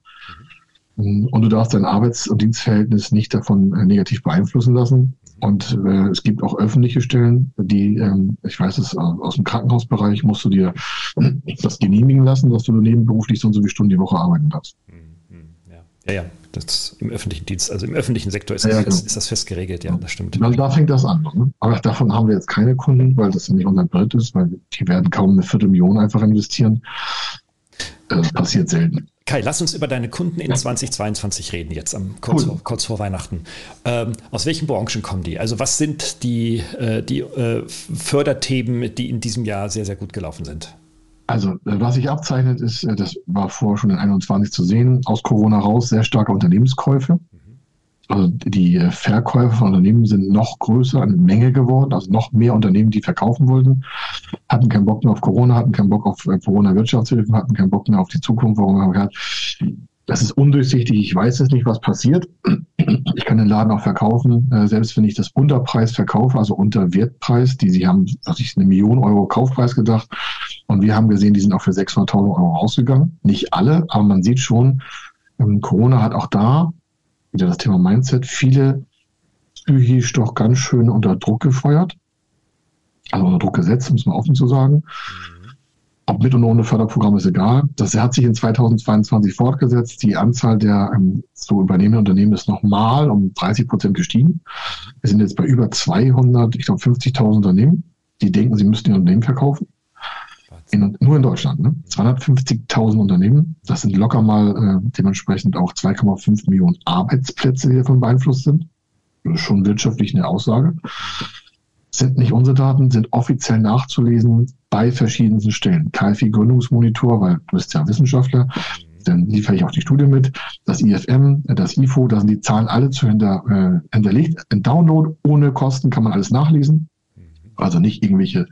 Mhm. Und du darfst dein Arbeits- und Dienstverhältnis nicht davon äh, negativ beeinflussen lassen. Und äh, es gibt auch öffentliche Stellen, die, ähm, ich weiß es, aus dem Krankenhausbereich musst du dir das genehmigen lassen, dass du nebenberuflich so und so viele Stunden die Woche arbeiten darfst. Mhm. Ja, ja, ja. Das im öffentlichen Dienst, also im öffentlichen Sektor ist, ja, das, genau. ist das fest geregelt, ja, das stimmt. Also da fängt das an. Ne? Aber davon haben wir jetzt keine Kunden, weil das nicht unser Brett ist, weil die werden kaum eine Viertelmillion einfach investieren. Das passiert selten. Kai, lass uns über deine Kunden in 2022 reden, jetzt am, kurz, cool. vor, kurz vor Weihnachten. Ähm, aus welchen Branchen kommen die? Also was sind die, äh, die äh, Förderthemen, die in diesem Jahr sehr, sehr gut gelaufen sind? Also, äh, was sich abzeichnet, ist, äh, das war vorher schon in 21 zu sehen, aus Corona raus sehr starke Unternehmenskäufe. Also die äh, Verkäufe von Unternehmen sind noch größer, eine Menge geworden, also noch mehr Unternehmen, die verkaufen wollten, hatten keinen Bock mehr auf Corona, hatten keinen Bock auf Corona-Wirtschaftshilfen, hatten keinen Bock mehr auf die Zukunft. Warum haben wir gesagt, das ist undurchsichtig, ich weiß jetzt nicht, was passiert. Ich kann den Laden auch verkaufen, selbst wenn ich das Unterpreis verkaufe, also unter Wertpreis, die sie haben, was ich eine Million Euro Kaufpreis gedacht, und wir haben gesehen, die sind auch für 600.000 Euro rausgegangen. Nicht alle, aber man sieht schon, ähm, Corona hat auch da, wieder das Thema Mindset, viele psychisch doch ganz schön unter Druck gefeuert. Also unter Druck gesetzt, muss man offen zu sagen. Mhm. Ob mit und ohne Förderprogramm ist egal. Das hat sich in 2022 fortgesetzt. Die Anzahl der ähm, zu übernehmenden Unternehmen ist nochmal um 30 Prozent gestiegen. Wir sind jetzt bei über 200, ich glaube 50.000 Unternehmen, die denken, sie müssten ihr Unternehmen verkaufen. In, nur in Deutschland, ne? 250.000 Unternehmen. Das sind locker mal äh, dementsprechend auch 2,5 Millionen Arbeitsplätze, die davon beeinflusst sind. Schon wirtschaftlich eine Aussage. Sind nicht unsere Daten, sind offiziell nachzulesen bei verschiedensten Stellen. KfI Gründungsmonitor, weil du bist ja Wissenschaftler, dann liefere ich auch die Studie mit. Das IFM, das IFO, da sind die Zahlen alle zu hinter, äh, hinterlegt. Ein Download ohne Kosten kann man alles nachlesen. Also nicht irgendwelche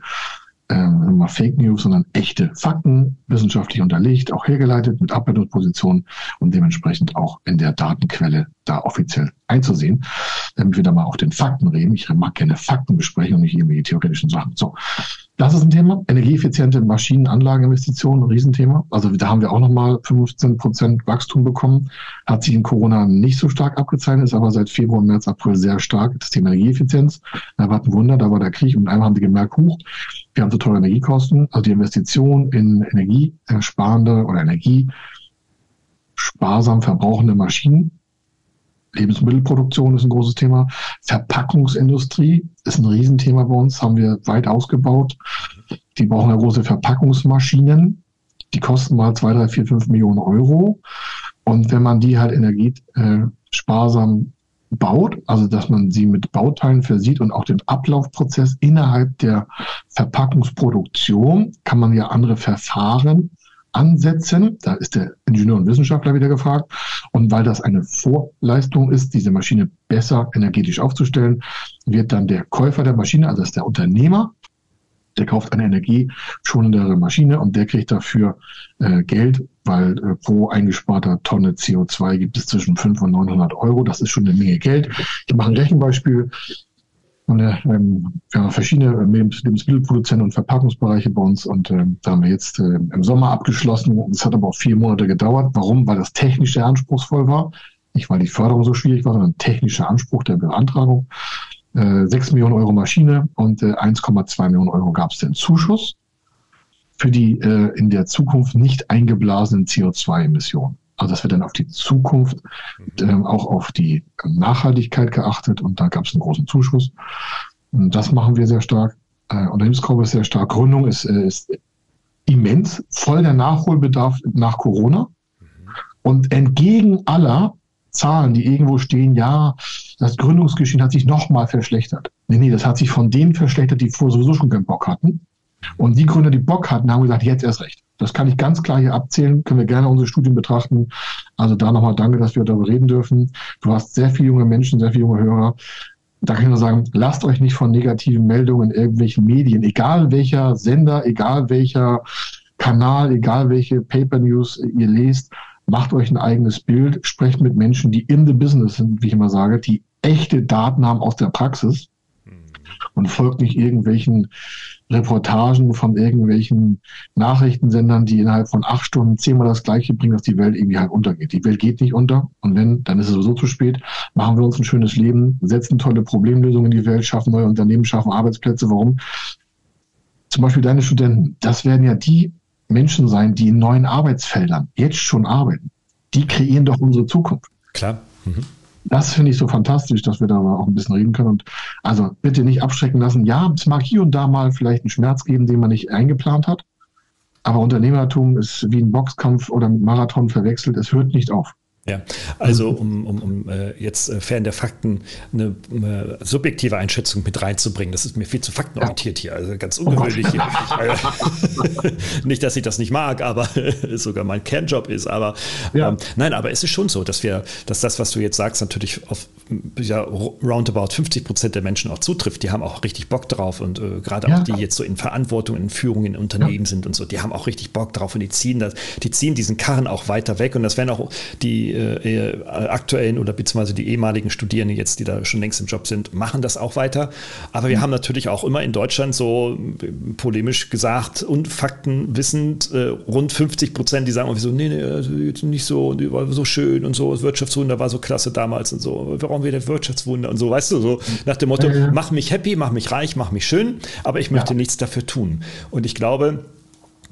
ähm, Fake News, sondern echte Fakten, wissenschaftlich unterlegt, auch hergeleitet mit Abbildungspositionen und dementsprechend auch in der Datenquelle da offiziell einzusehen, damit wir da mal auf den Fakten reden. Ich mag gerne Fakten besprechen und nicht irgendwelche theoretischen Sachen. So, das ist ein Thema. Energieeffiziente Maschinenanlageninvestitionen, ein Riesenthema. Also da haben wir auch nochmal 15 Prozent Wachstum bekommen. Hat sich in Corona nicht so stark abgezeichnet, ist aber seit Februar, März, April sehr stark. Das Thema Energieeffizienz. Da war ein Wunder, da war der Krieg und einmal haben die gemerkt, huch, wir haben so teure Energiekosten. Also die Investition in energiesparende oder energiesparsam verbrauchende Maschinen Lebensmittelproduktion ist ein großes Thema. Verpackungsindustrie ist ein Riesenthema bei uns, haben wir weit ausgebaut. Die brauchen ja große Verpackungsmaschinen. Die kosten mal zwei, drei, vier, fünf Millionen Euro. Und wenn man die halt energiesparsam äh, baut, also dass man sie mit Bauteilen versieht und auch den Ablaufprozess innerhalb der Verpackungsproduktion, kann man ja andere Verfahren ansetzen. Da ist der Ingenieur und Wissenschaftler wieder gefragt. Und weil das eine Vorleistung ist, diese Maschine besser energetisch aufzustellen, wird dann der Käufer der Maschine, also das ist der Unternehmer, der kauft eine energieschonendere Maschine und der kriegt dafür äh, Geld, weil äh, pro eingesparter Tonne CO2 gibt es zwischen 500 und 900 Euro. Das ist schon eine Menge Geld. Ich mache ein Rechenbeispiel. Und, äh, ähm, wir haben verschiedene Lebensmittelproduzenten und Verpackungsbereiche bei uns und äh, da haben wir jetzt äh, im Sommer abgeschlossen. Es hat aber auch vier Monate gedauert. Warum? Weil das technisch sehr anspruchsvoll war. Nicht, weil die Förderung so schwierig war, sondern technischer Anspruch der Beantragung. Äh, 6 Millionen Euro Maschine und äh, 1,2 Millionen Euro gab es den Zuschuss für die äh, in der Zukunft nicht eingeblasenen CO2-Emissionen. Also das wird dann auf die Zukunft, äh, auch auf die Nachhaltigkeit geachtet und da gab es einen großen Zuschuss. Und das machen wir sehr stark. Äh, Unternehmensgruppe ist sehr stark. Gründung ist, äh, ist immens, voll der Nachholbedarf nach Corona. Und entgegen aller Zahlen, die irgendwo stehen, ja, das Gründungsgeschehen hat sich nochmal verschlechtert. Nee, nee, das hat sich von denen verschlechtert, die vorher sowieso schon keinen Bock hatten. Und die Gründer, die Bock hatten, haben gesagt, jetzt erst recht. Das kann ich ganz klar hier abzählen, können wir gerne unsere Studien betrachten. Also da nochmal danke, dass wir darüber reden dürfen. Du hast sehr viele junge Menschen, sehr viele junge Hörer. Da kann ich nur sagen, lasst euch nicht von negativen Meldungen in irgendwelchen Medien, egal welcher Sender, egal welcher Kanal, egal welche Paper News ihr lest, macht euch ein eigenes Bild, sprecht mit Menschen, die in the business sind, wie ich immer sage, die echte Daten haben aus der Praxis und folgt nicht irgendwelchen Reportagen von irgendwelchen Nachrichtensendern, die innerhalb von acht Stunden zehnmal das Gleiche bringen, dass die Welt irgendwie halt untergeht. Die Welt geht nicht unter und wenn, dann ist es sowieso zu spät. Machen wir uns ein schönes Leben, setzen tolle Problemlösungen in die Welt, schaffen neue Unternehmen, schaffen Arbeitsplätze. Warum? Zum Beispiel deine Studenten, das werden ja die Menschen sein, die in neuen Arbeitsfeldern jetzt schon arbeiten. Die kreieren doch unsere Zukunft. Klar. Mhm. Das finde ich so fantastisch, dass wir da auch ein bisschen reden können. Und also bitte nicht abschrecken lassen. Ja, es mag hier und da mal vielleicht einen Schmerz geben, den man nicht eingeplant hat. Aber Unternehmertum ist wie ein Boxkampf oder ein Marathon verwechselt. Es hört nicht auf. Ja, also um, um, um äh, jetzt äh, fern der Fakten eine äh, subjektive Einschätzung mit reinzubringen, das ist mir viel zu faktenorientiert hier, also ganz oh ungewöhnlich hier. nicht, dass ich das nicht mag, aber sogar mein Kernjob ist, aber ja. ähm, nein, aber es ist schon so, dass wir, dass das, was du jetzt sagst, natürlich auf ja, roundabout 50 Prozent der Menschen auch zutrifft. Die haben auch richtig Bock drauf und äh, gerade ja. auch die jetzt so in Verantwortung, in Führung in Unternehmen sind und so, die haben auch richtig Bock drauf und die ziehen das, die ziehen diesen Karren auch weiter weg und das werden auch die äh, aktuellen oder beziehungsweise die ehemaligen Studierenden jetzt, die da schon längst im Job sind, machen das auch weiter. Aber wir mhm. haben natürlich auch immer in Deutschland so polemisch gesagt und faktenwissend äh, rund 50 Prozent, die sagen irgendwie so, nee, nee, also nicht so, die war so schön und so, das Wirtschaftswunder war so klasse damals und so. Warum wieder Wirtschaftswunder und so, weißt du, so nach dem Motto, mach mich happy, mach mich reich, mach mich schön, aber ich möchte ja. nichts dafür tun. Und ich glaube,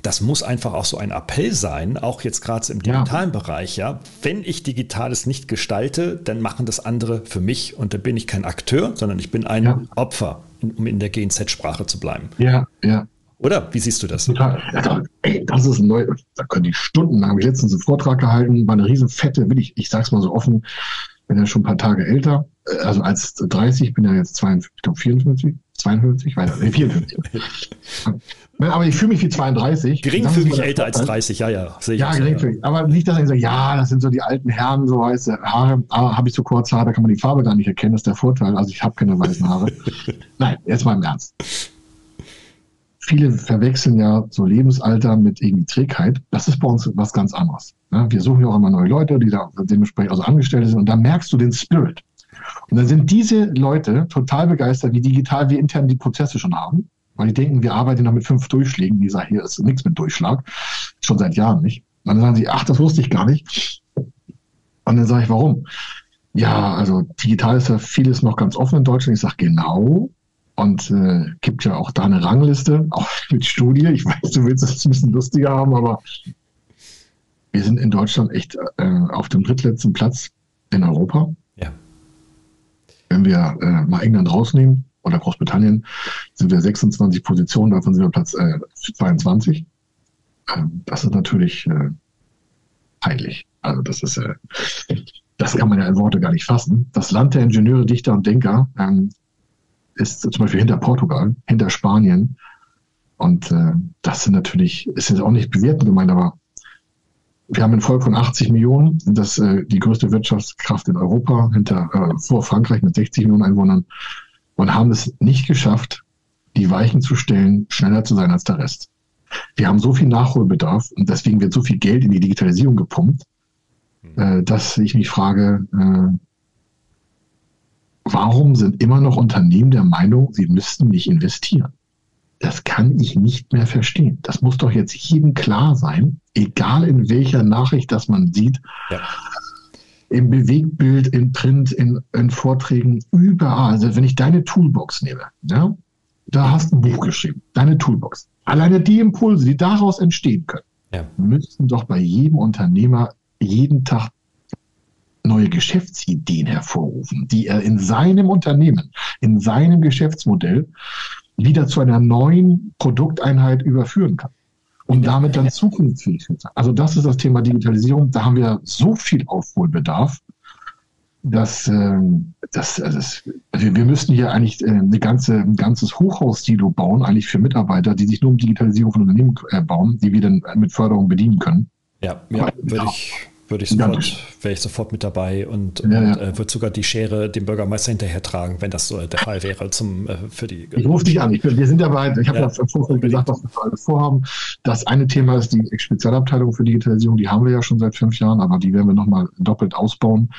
das muss einfach auch so ein Appell sein, auch jetzt gerade im digitalen ja. Bereich, ja. Wenn ich Digitales nicht gestalte, dann machen das andere für mich und dann bin ich kein Akteur, sondern ich bin ein ja. Opfer, um in der GNZ-Sprache zu bleiben. Ja, ja. Oder? Wie siehst du das? Total. Ja, ey, das ist neu. Da können die Stunden, da habe ich letztens einen Vortrag gehalten, war eine riesen fette, will ich, ich sag's mal so offen, bin ja schon ein paar Tage älter, äh, also als 30, bin ja jetzt 52, ich glaube 54, 52, weiter, nee, 54. Aber ich fühle mich wie 32. Geringfügig älter als 30, ja, ja. Sehe ich ja, geringfügig. Ja. Aber nicht, dass ich sage, ja, das sind so die alten Herren, so weiße Haare. Aber habe ich so kurze Haare, da kann man die Farbe gar nicht erkennen, das ist der Vorteil. Also ich habe keine weißen Haare. Nein, jetzt mal im Ernst. Viele verwechseln ja so Lebensalter mit irgendwie Trägheit. Das ist bei uns was ganz anderes. Wir suchen ja auch immer neue Leute, die da dementsprechend also Angestellte sind. Und da merkst du den Spirit. Und dann sind diese Leute total begeistert, wie digital wir intern die Prozesse schon haben. Weil die denken, wir arbeiten noch mit fünf Durchschlägen. Die sagen, hier ist nichts mit Durchschlag. Schon seit Jahren nicht. Und dann sagen sie, ach, das wusste ich gar nicht. Und dann sage ich, warum? Ja, also digital ist ja vieles noch ganz offen in Deutschland. Ich sage, genau. Und äh, gibt ja auch da eine Rangliste, auch mit Studie. Ich weiß, du willst es ein bisschen lustiger haben, aber wir sind in Deutschland echt äh, auf dem drittletzten Platz in Europa. Ja. Wenn wir äh, mal England rausnehmen, oder Großbritannien sind wir 26 Positionen, davon sind wir Platz äh, 22. Ähm, das ist natürlich äh, peinlich. Also das ist, äh, das kann man ja in Worte gar nicht fassen. Das Land der Ingenieure, Dichter und Denker ähm, ist zum Beispiel hinter Portugal, hinter Spanien. Und äh, das sind natürlich, ist jetzt auch nicht bewerten gemeint, aber wir haben ein Volk von 80 Millionen, das äh, die größte Wirtschaftskraft in Europa, hinter äh, vor Frankreich mit 60 Millionen Einwohnern und haben es nicht geschafft, die Weichen zu stellen, schneller zu sein als der Rest. Wir haben so viel Nachholbedarf und deswegen wird so viel Geld in die Digitalisierung gepumpt, hm. äh, dass ich mich frage, äh, warum sind immer noch Unternehmen der Meinung, sie müssten nicht investieren? Das kann ich nicht mehr verstehen. Das muss doch jetzt jedem klar sein, egal in welcher Nachricht das man sieht. Ja im Bewegtbild, in Print, in, in, Vorträgen, überall. Also wenn ich deine Toolbox nehme, ja, da hast du ein Buch geschrieben, deine Toolbox. Alleine die Impulse, die daraus entstehen können, ja. müssten doch bei jedem Unternehmer jeden Tag neue Geschäftsideen hervorrufen, die er in seinem Unternehmen, in seinem Geschäftsmodell wieder zu einer neuen Produkteinheit überführen kann um damit dann zukunftsfähig zu sein. Also das ist das Thema Digitalisierung. Da haben wir so viel Aufholbedarf, dass, äh, dass also also wir müssten hier eigentlich äh, eine ganze, ein ganzes Hochhaussilo bauen, eigentlich für Mitarbeiter, die sich nur um Digitalisierung von Unternehmen äh, bauen, die wir dann mit Förderung bedienen können. Ja, ja würde ich würde ich sofort, wäre ich sofort mit dabei und, ja, und äh, würde sogar die Schere dem Bürgermeister hinterher tragen, wenn das so der Fall wäre zum, äh, für die. Ich rufe dich an. Ich, wir sind dabei. Ich habe ja, im Vorfeld gesagt, was wir alles vorhaben. Das eine Thema ist die Spezialabteilung für Digitalisierung. Die haben wir ja schon seit fünf Jahren, aber die werden wir nochmal doppelt ausbauen,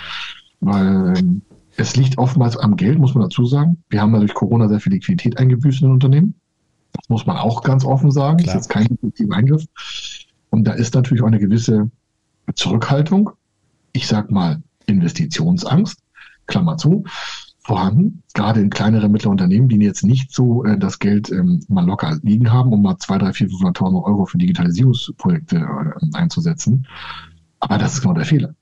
weil ähm, es liegt oftmals am Geld, muss man dazu sagen. Wir haben ja durch Corona sehr viel Liquidität eingebüßt in den Unternehmen. Das muss man auch ganz offen sagen. Klar. Das ist jetzt kein Eingriff. Und da ist natürlich auch eine gewisse Zurückhaltung, ich sag mal Investitionsangst, Klammer zu, vorhanden. Gerade in kleineren mittleren Unternehmen, die jetzt nicht so äh, das Geld ähm, mal locker liegen haben, um mal 2, 3, 4, 500.000 Euro für Digitalisierungsprojekte äh, einzusetzen. Aber das ist genau der Fehler.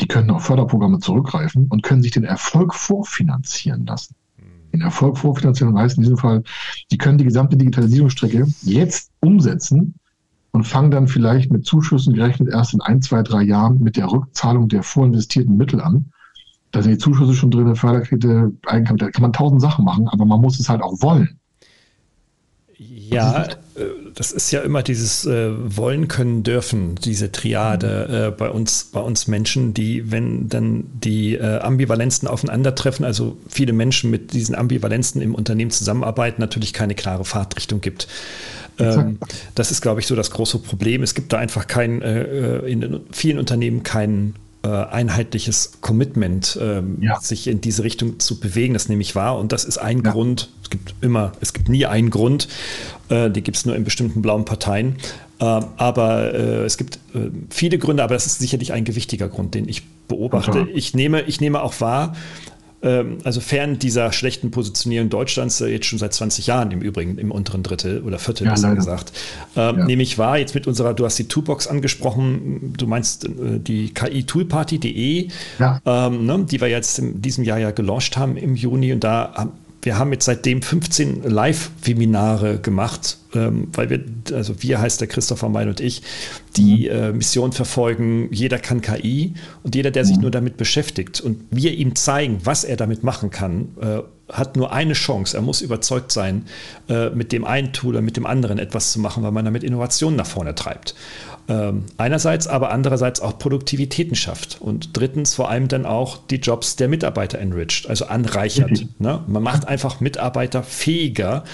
Die können auf Förderprogramme zurückgreifen und können sich den Erfolg vorfinanzieren lassen. Den Erfolg vorfinanzieren heißt in diesem Fall, die können die gesamte Digitalisierungsstrecke jetzt umsetzen und fangen dann vielleicht mit Zuschüssen gerechnet erst in ein, zwei, drei Jahren mit der Rückzahlung der vorinvestierten Mittel an. Da sind die Zuschüsse schon drin, Förderkredite, Eigenkapital, da kann man tausend Sachen machen, aber man muss es halt auch wollen. Ja, das ist ja immer dieses äh, Wollen können dürfen, diese Triade äh, bei uns, bei uns Menschen, die, wenn dann die äh, Ambivalenzen aufeinandertreffen, also viele Menschen mit diesen Ambivalenzen im Unternehmen zusammenarbeiten, natürlich keine klare Fahrtrichtung gibt. Ähm, das ist, glaube ich, so das große Problem. Es gibt da einfach kein, äh, äh in vielen Unternehmen kein äh, einheitliches Commitment, ähm, ja. sich in diese Richtung zu bewegen. Das nehme ich wahr. Und das ist ein ja. Grund. Es gibt immer, es gibt nie einen Grund. Äh, die gibt es nur in bestimmten blauen Parteien. Ähm, aber äh, es gibt äh, viele Gründe, aber das ist sicherlich ein gewichtiger Grund, den ich beobachte. Ich nehme, ich nehme auch wahr, ähm, also fern dieser schlechten Positionierung Deutschlands, äh, jetzt schon seit 20 Jahren im Übrigen, im unteren Drittel oder Viertel, ja, besser leider. gesagt, ähm, ja. nehme ich wahr, jetzt mit unserer, du hast die Toolbox angesprochen, du meinst äh, die KI-Toolparty.de, ja. ähm, ne, die wir jetzt in diesem Jahr ja gelauncht haben im Juni und da wir haben jetzt seitdem 15 Live-Webinare gemacht, ähm, weil wir, also wir heißt der Christopher Mein und ich, die mhm. äh, Mission verfolgen, jeder kann KI und jeder, der sich mhm. nur damit beschäftigt und wir ihm zeigen, was er damit machen kann, äh, hat nur eine Chance. Er muss überzeugt sein, äh, mit dem einen Tool oder mit dem anderen etwas zu machen, weil man damit Innovationen nach vorne treibt. Ähm, einerseits, aber andererseits auch Produktivitäten schafft. Und drittens vor allem dann auch die Jobs der Mitarbeiter enriched, also anreichert. Ne? Man macht einfach Mitarbeiter fähiger,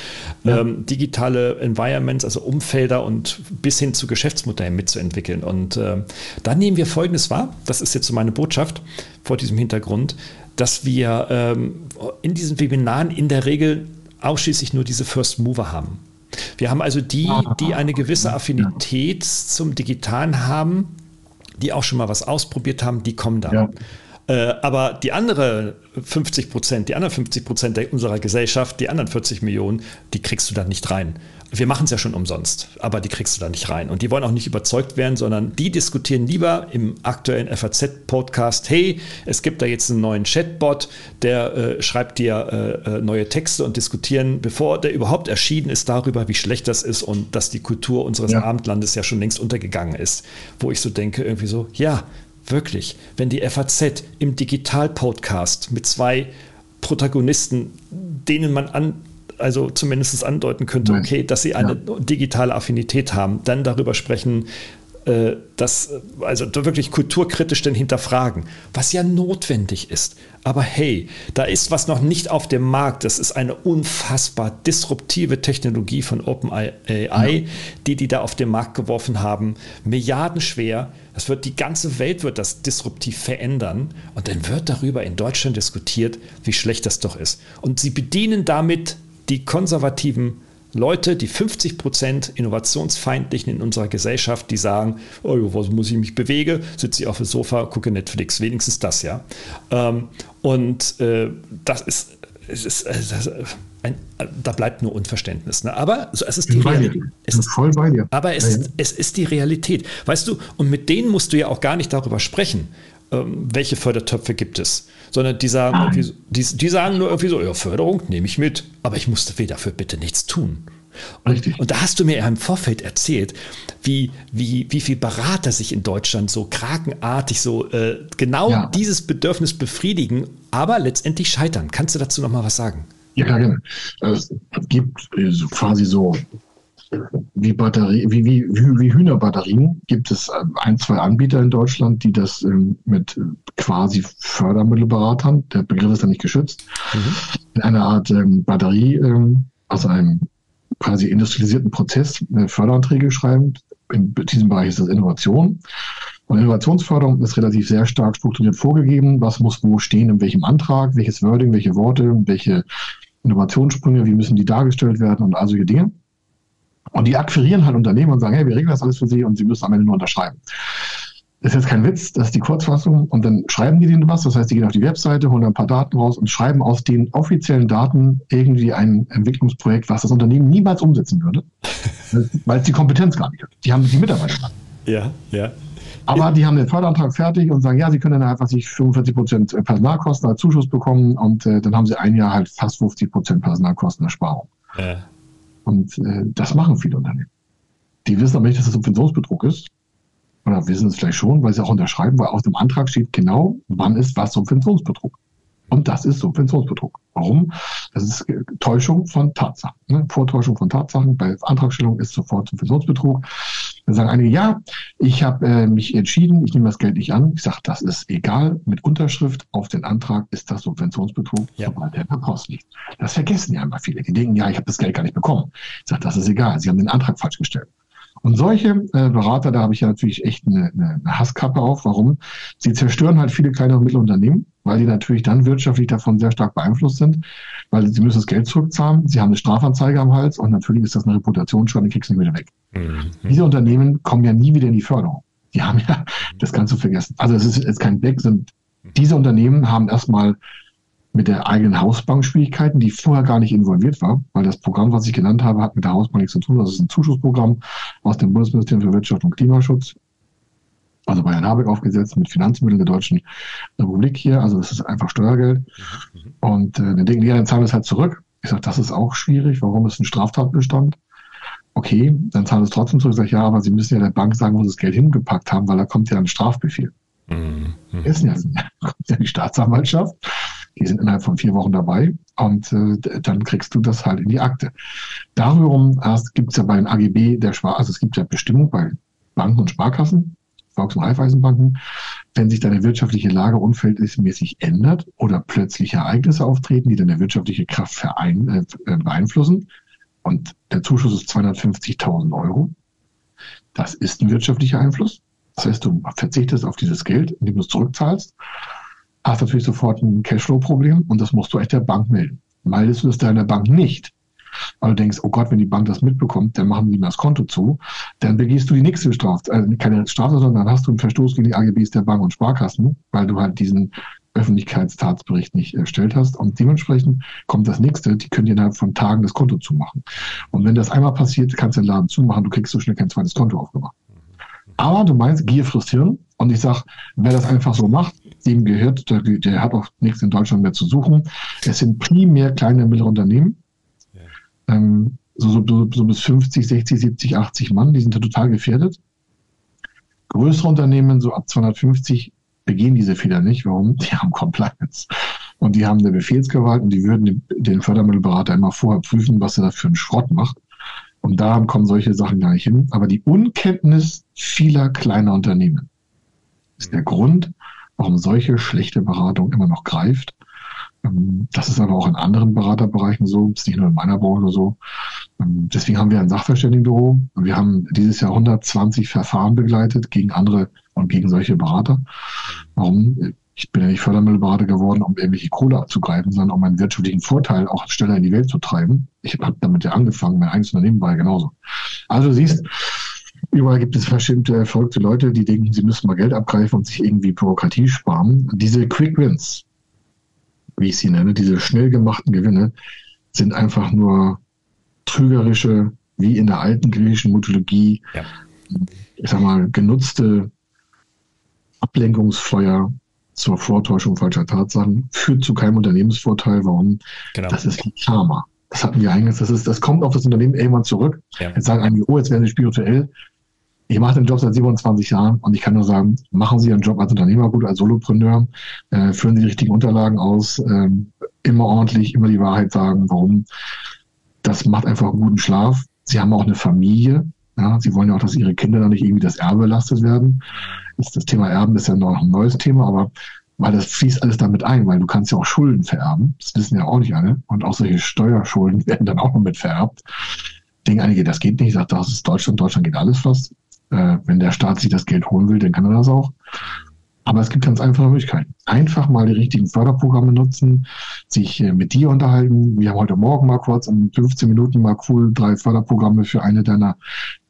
ja. ähm, digitale Environments, also Umfelder und bis hin zu Geschäftsmodellen mitzuentwickeln. Und äh, dann nehmen wir Folgendes wahr, das ist jetzt so meine Botschaft vor diesem Hintergrund, dass wir ähm, in diesen Webinaren in der Regel ausschließlich nur diese First Mover haben. Wir haben also die, die eine gewisse Affinität zum Digitalen haben, die auch schon mal was ausprobiert haben, die kommen dann. Ja. Äh, aber die andere 50 Prozent, die anderen 50 Prozent unserer Gesellschaft, die anderen 40 Millionen, die kriegst du da nicht rein wir machen es ja schon umsonst, aber die kriegst du da nicht rein. Und die wollen auch nicht überzeugt werden, sondern die diskutieren lieber im aktuellen FAZ-Podcast, hey, es gibt da jetzt einen neuen Chatbot, der äh, schreibt dir äh, äh, neue Texte und diskutieren, bevor der überhaupt erschienen ist, darüber, wie schlecht das ist und dass die Kultur unseres ja. Abendlandes ja schon längst untergegangen ist. Wo ich so denke, irgendwie so, ja, wirklich, wenn die FAZ im Digital-Podcast mit zwei Protagonisten, denen man an, also zumindest andeuten könnte, okay, dass sie eine ja. digitale Affinität haben, dann darüber sprechen, das, also wirklich kulturkritisch denn hinterfragen, was ja notwendig ist. Aber hey, da ist was noch nicht auf dem Markt. Das ist eine unfassbar disruptive Technologie von OpenAI, ja. die die da auf den Markt geworfen haben. Milliardenschwer. Das wird die ganze Welt wird das disruptiv verändern und dann wird darüber in Deutschland diskutiert, wie schlecht das doch ist. Und sie bedienen damit die konservativen Leute, die 50 Prozent innovationsfeindlichen in unserer Gesellschaft, die sagen, oh, was muss ich mich bewege, sitze ich auf dem Sofa, gucke Netflix, wenigstens das, ja. Ähm, und äh, das ist, es ist, es ist ein, da bleibt nur Unverständnis. Ne? Aber so, es ist die Realität. Es ist voll bei dir. Aber es, ja, ja. es ist die Realität. Weißt du, und mit denen musst du ja auch gar nicht darüber sprechen, ähm, welche Fördertöpfe gibt es sondern die sagen, die, die, sagen nur irgendwie so, ja, Förderung nehme ich mit, aber ich musste dafür bitte nichts tun. Und, und, da hast du mir ja im Vorfeld erzählt, wie, wie, wie viel Berater sich in Deutschland so krakenartig so äh, genau ja. dieses Bedürfnis befriedigen, aber letztendlich scheitern. Kannst du dazu noch mal was sagen? Ja, gerne. Es gibt quasi so wie, Batterie, wie, wie, wie Hühnerbatterien gibt es äh, ein, zwei Anbieter in Deutschland, die das ähm, mit äh, quasi Fördermittelberatern, der Begriff ist da nicht geschützt, mhm. in einer Art ähm, Batterie, ähm, also einem quasi industrialisierten Prozess, äh, Förderanträge schreiben. In diesem Bereich ist das Innovation. Und Innovationsförderung ist relativ sehr stark strukturiert vorgegeben. Was muss wo stehen, in welchem Antrag, welches Wording, welche Worte, welche Innovationssprünge, wie müssen die dargestellt werden und all solche Dinge. Und die akquirieren halt Unternehmen und sagen, hey, wir regeln das alles für sie und sie müssen am Ende nur unterschreiben. Das ist jetzt kein Witz, das ist die Kurzfassung. Und dann schreiben die denen was. Das heißt, die gehen auf die Webseite, holen ein paar Daten raus und schreiben aus den offiziellen Daten irgendwie ein Entwicklungsprojekt, was das Unternehmen niemals umsetzen würde, weil es die Kompetenz gar nicht hat. Die haben die Mitarbeiter Ja, ja. Aber die haben den Förderantrag fertig und sagen, ja, sie können dann einfach sich 45 Prozent Personalkosten als Zuschuss bekommen und äh, dann haben sie ein Jahr halt fast 50 Prozent Personalkostenersparung. Ja. Und äh, das machen viele Unternehmen. Die wissen aber nicht, dass das Subventionsbetrug ist. Oder wissen es vielleicht schon, weil sie auch unterschreiben, weil auf dem Antrag steht genau, wann ist was Subventionsbetrug. Und das ist Subventionsbetrug. Warum? Das ist Täuschung von Tatsachen. Ne? Vortäuschung von Tatsachen bei Antragstellung ist sofort Subventionsbetrug. Dann sagen einige, ja, ich habe äh, mich entschieden, ich nehme das Geld nicht an. Ich sage, das ist egal. Mit Unterschrift auf den Antrag ist das Subventionsbetrug, ja. sobald der per Post liegt. Das vergessen ja immer viele. Die denken, ja, ich habe das Geld gar nicht bekommen. Ich sage, das ist egal. Sie haben den Antrag falsch gestellt. Und solche äh, Berater, da habe ich ja natürlich echt eine, eine, Hasskappe auf. Warum? Sie zerstören halt viele kleine und mittlere Unternehmen, weil die natürlich dann wirtschaftlich davon sehr stark beeinflusst sind, weil sie müssen das Geld zurückzahlen, sie haben eine Strafanzeige am Hals und natürlich ist das eine Reputationsschade, die kriegst du nicht wieder weg. Mhm. Diese Unternehmen kommen ja nie wieder in die Förderung. Die haben ja das Ganze vergessen. Also es ist jetzt kein Back, sind diese Unternehmen haben erstmal mit der eigenen Hausbank Schwierigkeiten, die vorher gar nicht involviert war, weil das Programm, was ich genannt habe, hat mit der Hausbank nichts zu tun. Das ist ein Zuschussprogramm aus dem Bundesministerium für Wirtschaft und Klimaschutz, also bei Herrn Habeck aufgesetzt mit Finanzmitteln der Deutschen Republik hier. Also das ist einfach Steuergeld. Und äh, dann denken die, ja, dann zahlen wir es halt zurück. Ich sage, das ist auch schwierig. Warum ist ein Straftatbestand? Okay, dann zahlen wir es trotzdem zurück. Ich sage, ja, aber Sie müssen ja der Bank sagen, wo Sie das Geld hingepackt haben, weil da kommt ja ein Strafbefehl. Mhm. Ist ja, kommt ja die Staatsanwaltschaft die sind innerhalb von vier Wochen dabei und äh, dann kriegst du das halt in die Akte. Darum gibt es ja bei den AGB der Spar, also es gibt ja Bestimmungen bei Banken und Sparkassen, Volks- und Raiffeisenbanken, wenn sich deine wirtschaftliche Lage unverhältnismäßig ändert oder plötzliche Ereignisse auftreten, die deine wirtschaftliche Kraft verein, äh, beeinflussen, und der Zuschuss ist 250.000 Euro, das ist ein wirtschaftlicher Einfluss. Das heißt, du verzichtest auf dieses Geld, indem du es zurückzahlst hast natürlich sofort ein Cashflow-Problem und das musst du echt der Bank melden. Meldest du das deiner Bank nicht, weil du denkst, oh Gott, wenn die Bank das mitbekommt, dann machen die mir das Konto zu, dann begehst du die nächste Strafe, also keine Strafe, sondern dann hast du einen Verstoß gegen die AGBs der Bank und Sparkassen, weil du halt diesen Öffentlichkeitstatsbericht nicht erstellt hast. Und dementsprechend kommt das nächste, die können dir innerhalb von Tagen das Konto zumachen. Und wenn das einmal passiert, kannst du den Laden zumachen, du kriegst so schnell kein zweites Konto aufgemacht. Aber du meinst, Gier frisst Hirn. Und ich sage, wer das einfach so macht, dem gehört, der, der, hat auch nichts in Deutschland mehr zu suchen. Es sind primär kleine und mittlere Unternehmen. Ja. Ähm, so, so, so, bis 50, 60, 70, 80 Mann, die sind da total gefährdet. Größere Unternehmen, so ab 250, begehen diese Fehler nicht. Warum? Die haben Compliance. Und die haben eine Befehlsgewalt und die würden den, den Fördermittelberater immer vorher prüfen, was er da für einen Schrott macht. Und da kommen solche Sachen gar nicht hin. Aber die Unkenntnis vieler kleiner Unternehmen ist der Grund, warum solche schlechte Beratung immer noch greift. Ähm, das ist aber auch in anderen Beraterbereichen so, ist nicht nur in meiner Branche so. Ähm, deswegen haben wir ein Sachverständigenbüro. Wir haben dieses Jahr 120 Verfahren begleitet gegen andere und gegen solche Berater. Warum? Ich bin ja nicht Fördermittelberater geworden, um irgendwelche Kohle abzugreifen, sondern um einen wirtschaftlichen Vorteil auch schneller in die Welt zu treiben. Ich habe damit ja angefangen, mein eigenes Unternehmen war ja genauso. Also du siehst, überall gibt es bestimmte verrückte Leute, die denken, sie müssen mal Geld abgreifen und sich irgendwie Bürokratie sparen. Diese Quick Wins, wie ich sie nenne, diese schnell gemachten Gewinne, sind einfach nur trügerische, wie in der alten griechischen Mythologie, ja. ich sag mal, genutzte Ablenkungsfeuer, zur Vortäuschung falscher Tatsachen, führt zu keinem Unternehmensvorteil. Warum? Genau. Das ist Karma. Das hatten wir eigentlich. Das, ist, das kommt auf das Unternehmen irgendwann zurück. Ja. Jetzt sagen einige, oh, jetzt werden Sie spirituell. Ich mache den Job seit 27 Jahren und ich kann nur sagen, machen Sie Ihren Job als Unternehmer gut, als Solopreneur, äh, führen Sie die richtigen Unterlagen aus, äh, immer ordentlich, immer die Wahrheit sagen. Warum? Das macht einfach guten Schlaf. Sie haben auch eine Familie. Ja, sie wollen ja auch, dass ihre Kinder dann nicht irgendwie das Erbe belastet werden. Das, das Thema Erben ist ja noch ein neues Thema, aber weil das fließt alles damit ein, weil du kannst ja auch Schulden vererben. Das wissen ja auch nicht alle. Und auch solche Steuerschulden werden dann auch noch mit vererbt. Ding einige, das geht nicht. Sagt, das ist Deutschland. Deutschland geht alles fast. Äh, wenn der Staat sich das Geld holen will, dann kann er das auch. Aber es gibt ganz einfache Möglichkeiten. Einfach mal die richtigen Förderprogramme nutzen, sich äh, mit dir unterhalten. Wir haben heute Morgen mal kurz in 15 Minuten mal cool drei Förderprogramme für eine deiner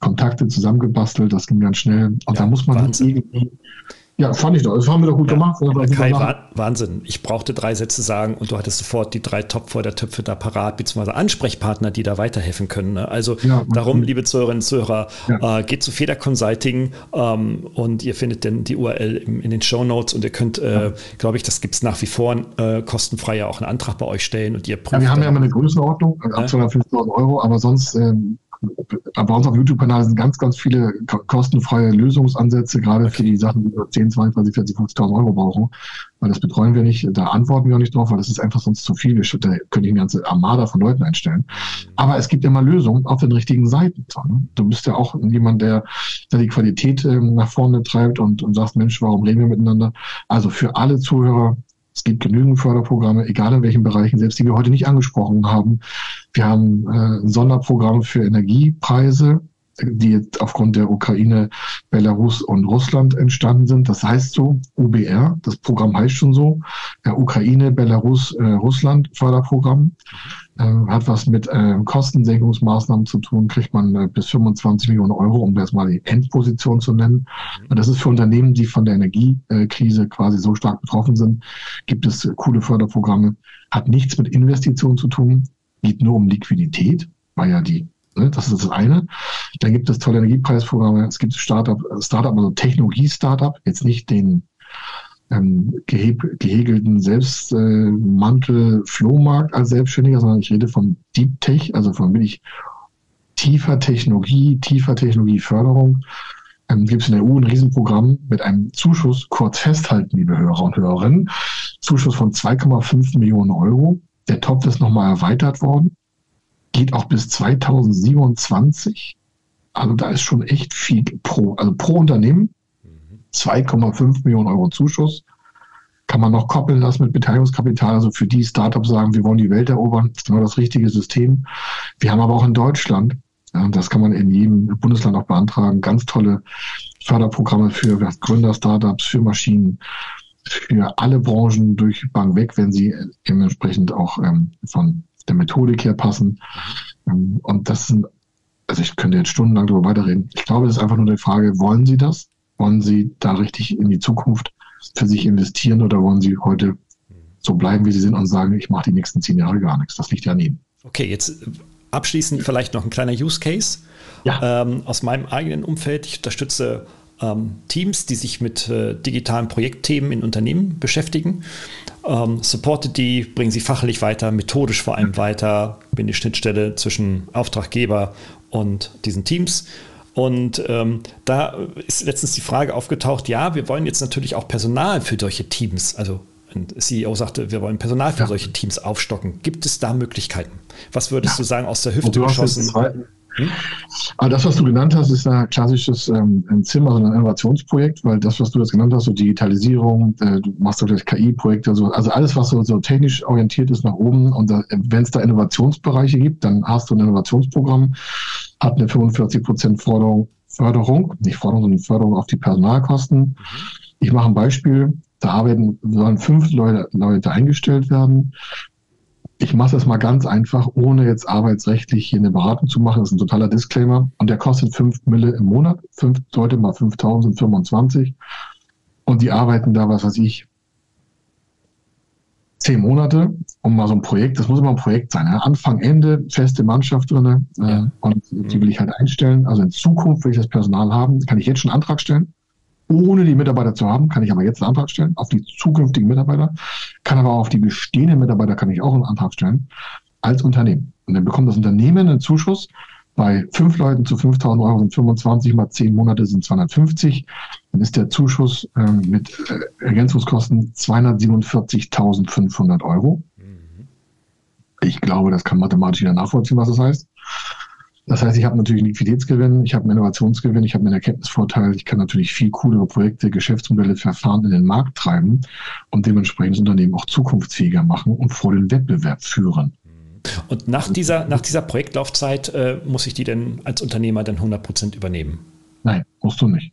Kontakte zusammengebastelt. Das ging ganz schnell. Und ja, da muss man irgendwie ja, fand ich doch. Das haben wir doch gut ja, gemacht. Kai, Wahnsinn. Ich brauchte drei Sätze sagen und du hattest sofort die drei Top-Fördertöpfe da parat, beziehungsweise Ansprechpartner, die da weiterhelfen können. Ne? Also ja, darum, liebe Zuhörerinnen und Zuhörer, ja. äh, geht zu Feder Consulting ähm, und ihr findet dann die URL im, in den Show Notes und ihr könnt, äh, glaube ich, das gibt es nach wie vor äh, kostenfrei ja auch einen Antrag bei euch stellen und ihr prüft. Wir haben ja immer eine Größenordnung, ab 250.000 Euro, aber sonst ähm, bei uns auf YouTube-Kanal sind ganz, ganz viele kostenfreie Lösungsansätze, gerade für die Sachen, die wir 10, 20, 40, 50.000 Euro brauchen. Weil das betreuen wir nicht, da antworten wir auch nicht drauf, weil das ist einfach sonst zu viel. Da könnte ich eine ganze Armada von Leuten einstellen. Aber es gibt immer Lösungen auf den richtigen Seiten. Ne? Du bist ja auch jemand, der, der die Qualität ähm, nach vorne treibt und, und sagst, Mensch, warum reden wir miteinander? Also für alle Zuhörer, es gibt genügend Förderprogramme, egal in welchen Bereichen, selbst die wir heute nicht angesprochen haben. Wir haben äh, ein Sonderprogramm für Energiepreise, die jetzt aufgrund der Ukraine, Belarus und Russland entstanden sind. Das heißt so, UBR, das Programm heißt schon so, ja, Ukraine, Belarus, äh, Russland Förderprogramm. Äh, hat was mit äh, Kostensenkungsmaßnahmen zu tun, kriegt man äh, bis 25 Millionen Euro, um das mal die Endposition zu nennen. Und das ist für Unternehmen, die von der Energiekrise quasi so stark betroffen sind, gibt es äh, coole Förderprogramme. Hat nichts mit Investitionen zu tun, geht nur um Liquidität, weil ja die ne, das ist das eine. Dann gibt es tolle Energiepreisprogramme. Es gibt Startup, Startup, also Technologie-Startup, jetzt nicht den ähm, gehegelten Selbstmantel äh, Flohmarkt als Selbstständiger, sondern ich rede von Deep Tech, also von wirklich tiefer Technologie, tiefer Technologieförderung. Ähm, Gibt es in der EU ein Riesenprogramm mit einem Zuschuss, kurz festhalten, liebe Hörer und Hörerinnen, Zuschuss von 2,5 Millionen Euro. Der Topf ist nochmal erweitert worden, geht auch bis 2027. Also da ist schon echt viel pro, also pro Unternehmen 2,5 Millionen Euro Zuschuss. Kann man noch koppeln lassen mit Beteiligungskapital. Also für die Startups sagen, wir wollen die Welt erobern. Das ist genau das richtige System. Wir haben aber auch in Deutschland, das kann man in jedem Bundesland auch beantragen, ganz tolle Förderprogramme für Gründer-Startups, für Maschinen, für alle Branchen durch Bank weg, wenn sie dementsprechend auch ähm, von der Methodik her passen. Ähm, und das sind, also ich könnte jetzt stundenlang darüber weiterreden. Ich glaube, es ist einfach nur die Frage, wollen Sie das? Wollen Sie da richtig in die Zukunft für sich investieren oder wollen Sie heute so bleiben, wie Sie sind und sagen, ich mache die nächsten zehn Jahre gar nichts? Das liegt ja an Ihnen. Okay, jetzt abschließend vielleicht noch ein kleiner Use Case ja. ähm, aus meinem eigenen Umfeld. Ich unterstütze ähm, Teams, die sich mit äh, digitalen Projektthemen in Unternehmen beschäftigen. Ähm, supporte die, bringen sie fachlich weiter, methodisch vor allem weiter, bin die Schnittstelle zwischen Auftraggeber und diesen Teams und ähm, da ist letztens die Frage aufgetaucht, ja, wir wollen jetzt natürlich auch Personal für solche Teams, also ein CEO sagte, wir wollen Personal für ja. solche Teams aufstocken. Gibt es da Möglichkeiten? Was würdest ja. du sagen, aus der Hüfte geschossen? Hm? Aber das, was du genannt hast, ist ein klassisches ähm, ein Zimmer, sondern ein Innovationsprojekt, weil das, was du jetzt genannt hast, so Digitalisierung, äh, du machst vielleicht KI-Projekte, so, also alles, was so, so technisch orientiert ist nach oben und wenn es da Innovationsbereiche gibt, dann hast du ein Innovationsprogramm, hat eine 45 Prozent Förderung, Förderung, nicht Forderung, sondern Förderung auf die Personalkosten. Mhm. Ich mache ein Beispiel. Da arbeiten, sollen fünf Leute, Leute eingestellt werden ich mache das mal ganz einfach, ohne jetzt arbeitsrechtlich hier eine Beratung zu machen. Das ist ein totaler Disclaimer. Und der kostet 5 Mille im Monat. Fünf, Leute mal 5000, 25. Und die arbeiten da, was weiß ich, zehn Monate, um mal so ein Projekt, das muss immer ein Projekt sein. Ja? Anfang, Ende, feste Mannschaft drin. Äh, ja. Und die will ich halt einstellen. Also in Zukunft will ich das Personal haben. Kann ich jetzt schon einen Antrag stellen ohne die Mitarbeiter zu haben, kann ich aber jetzt einen Antrag stellen auf die zukünftigen Mitarbeiter, kann aber auch auf die bestehenden Mitarbeiter kann ich auch einen Antrag stellen als Unternehmen. Und dann bekommt das Unternehmen einen Zuschuss bei fünf Leuten zu 5.000 Euro sind 25 mal zehn Monate sind 250. Dann ist der Zuschuss äh, mit äh, Ergänzungskosten 247.500 Euro. Mhm. Ich glaube, das kann mathematisch jeder nachvollziehen, was das heißt. Das heißt, ich habe natürlich einen Liquiditätsgewinn, ich habe einen Innovationsgewinn, ich habe einen Erkenntnisvorteil, ich kann natürlich viel coolere Projekte, Geschäftsmodelle, Verfahren in den Markt treiben und dementsprechend das Unternehmen auch zukunftsfähiger machen und vor den Wettbewerb führen. Und nach dieser, nach dieser Projektlaufzeit äh, muss ich die denn als Unternehmer dann 100 Prozent übernehmen? Nein, musst du nicht.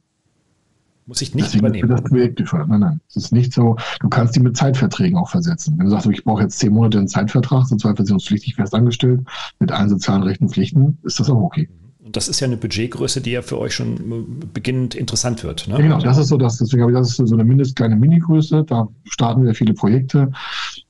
Muss ich nicht übernehmen. das Projekt gefördert. Nein, nein. Es ist nicht so. Du kannst die mit Zeitverträgen auch versetzen. Wenn du sagst, ich brauche jetzt zehn Monate einen Zeitvertrag, sozialversicherungspflichtig fest angestellt, mit allen sozialen Rechten und Pflichten, ist das auch okay. Und das ist ja eine Budgetgröße, die ja für euch schon beginnend interessant wird. Ne? Ja, genau, das ist so, das, deswegen habe ich das ist so eine mindest kleine Mini-Größe. Da starten wir viele Projekte.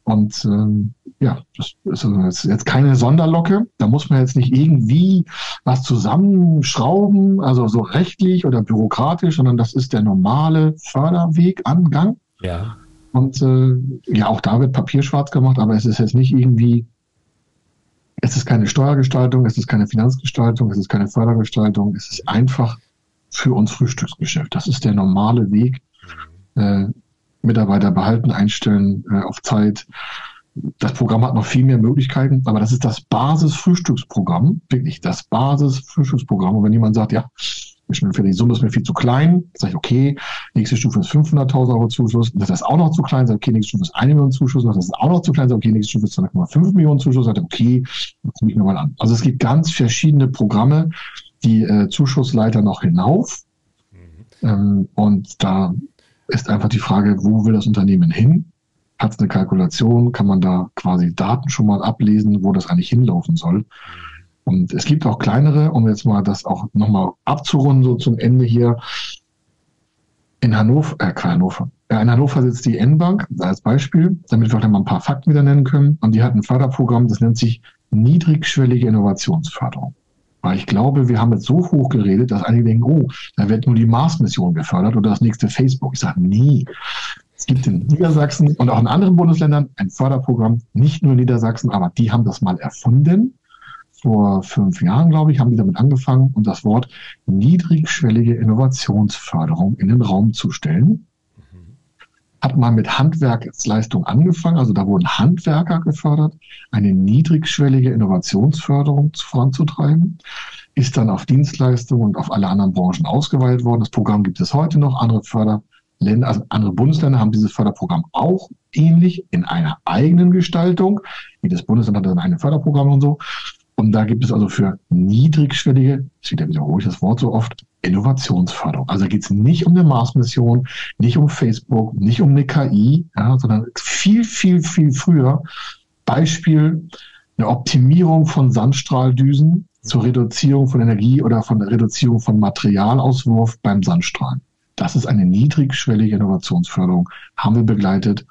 Und ähm, ja, das ist also jetzt keine Sonderlocke. Da muss man jetzt nicht irgendwie was zusammenschrauben, also so rechtlich oder bürokratisch, sondern das ist der normale Förderweg, Angang. Ja. Und äh, ja, auch da wird Papier schwarz gemacht, aber es ist jetzt nicht irgendwie, es ist keine Steuergestaltung, es ist keine Finanzgestaltung, es ist keine Fördergestaltung, es ist einfach für uns Frühstücksgeschäft. Das ist der normale Weg. Äh, Mitarbeiter behalten, einstellen äh, auf Zeit. Das Programm hat noch viel mehr Möglichkeiten, aber das ist das Basis-Frühstücksprogramm, wirklich das Basis-Frühstücksprogramm. Und wenn jemand sagt, ja, die Summe ist mir viel zu klein, sage ich, okay, nächste Stufe ist 500.000 Euro Zuschuss, das ist auch noch zu klein, sage okay, nächste Stufe ist 1 Million Zuschuss, das ist auch noch zu klein, sage okay, nächste Stufe ist 2,5 Millionen Zuschuss, sage okay, gucke ich mir mal an. Also es gibt ganz verschiedene Programme, die äh, Zuschussleiter noch hinauf. Mhm. Ähm, und da ist einfach die Frage, wo will das Unternehmen hin? Hat es eine Kalkulation? Kann man da quasi Daten schon mal ablesen, wo das eigentlich hinlaufen soll? Und es gibt auch kleinere, um jetzt mal das auch nochmal abzurunden, so zum Ende hier. In Hannover, äh, Hannover. In Hannover sitzt die N-Bank als Beispiel, damit wir auch mal ein paar Fakten wieder nennen können. Und die hat ein Förderprogramm, das nennt sich niedrigschwellige Innovationsförderung. Weil ich glaube, wir haben jetzt so hoch geredet, dass einige denken, oh, da wird nur die Mars-Mission gefördert oder das nächste Facebook. Ich sage, nie. Es gibt in Niedersachsen und auch in anderen Bundesländern ein Förderprogramm, nicht nur in Niedersachsen, aber die haben das mal erfunden. Vor fünf Jahren, glaube ich, haben die damit angefangen und das Wort niedrigschwellige Innovationsförderung in den Raum zu stellen hat man mit Handwerksleistung angefangen, also da wurden Handwerker gefördert, eine niedrigschwellige Innovationsförderung voranzutreiben, ist dann auf Dienstleistungen und auf alle anderen Branchen ausgeweitet worden. Das Programm gibt es heute noch. Andere Förderländer, also andere Bundesländer haben dieses Förderprogramm auch ähnlich in einer eigenen Gestaltung. Jedes Bundesland hat dann ein Förderprogramm und so. Und da gibt es also für niedrigschwellige, ich wiederhole ich das Wort so oft, Innovationsförderung. Also geht es nicht um eine Mars-Mission, nicht um Facebook, nicht um eine KI, ja, sondern viel, viel, viel früher. Beispiel eine Optimierung von Sandstrahldüsen zur Reduzierung von Energie oder von der Reduzierung von Materialauswurf beim Sandstrahlen. Das ist eine niedrigschwellige Innovationsförderung, haben wir begleitet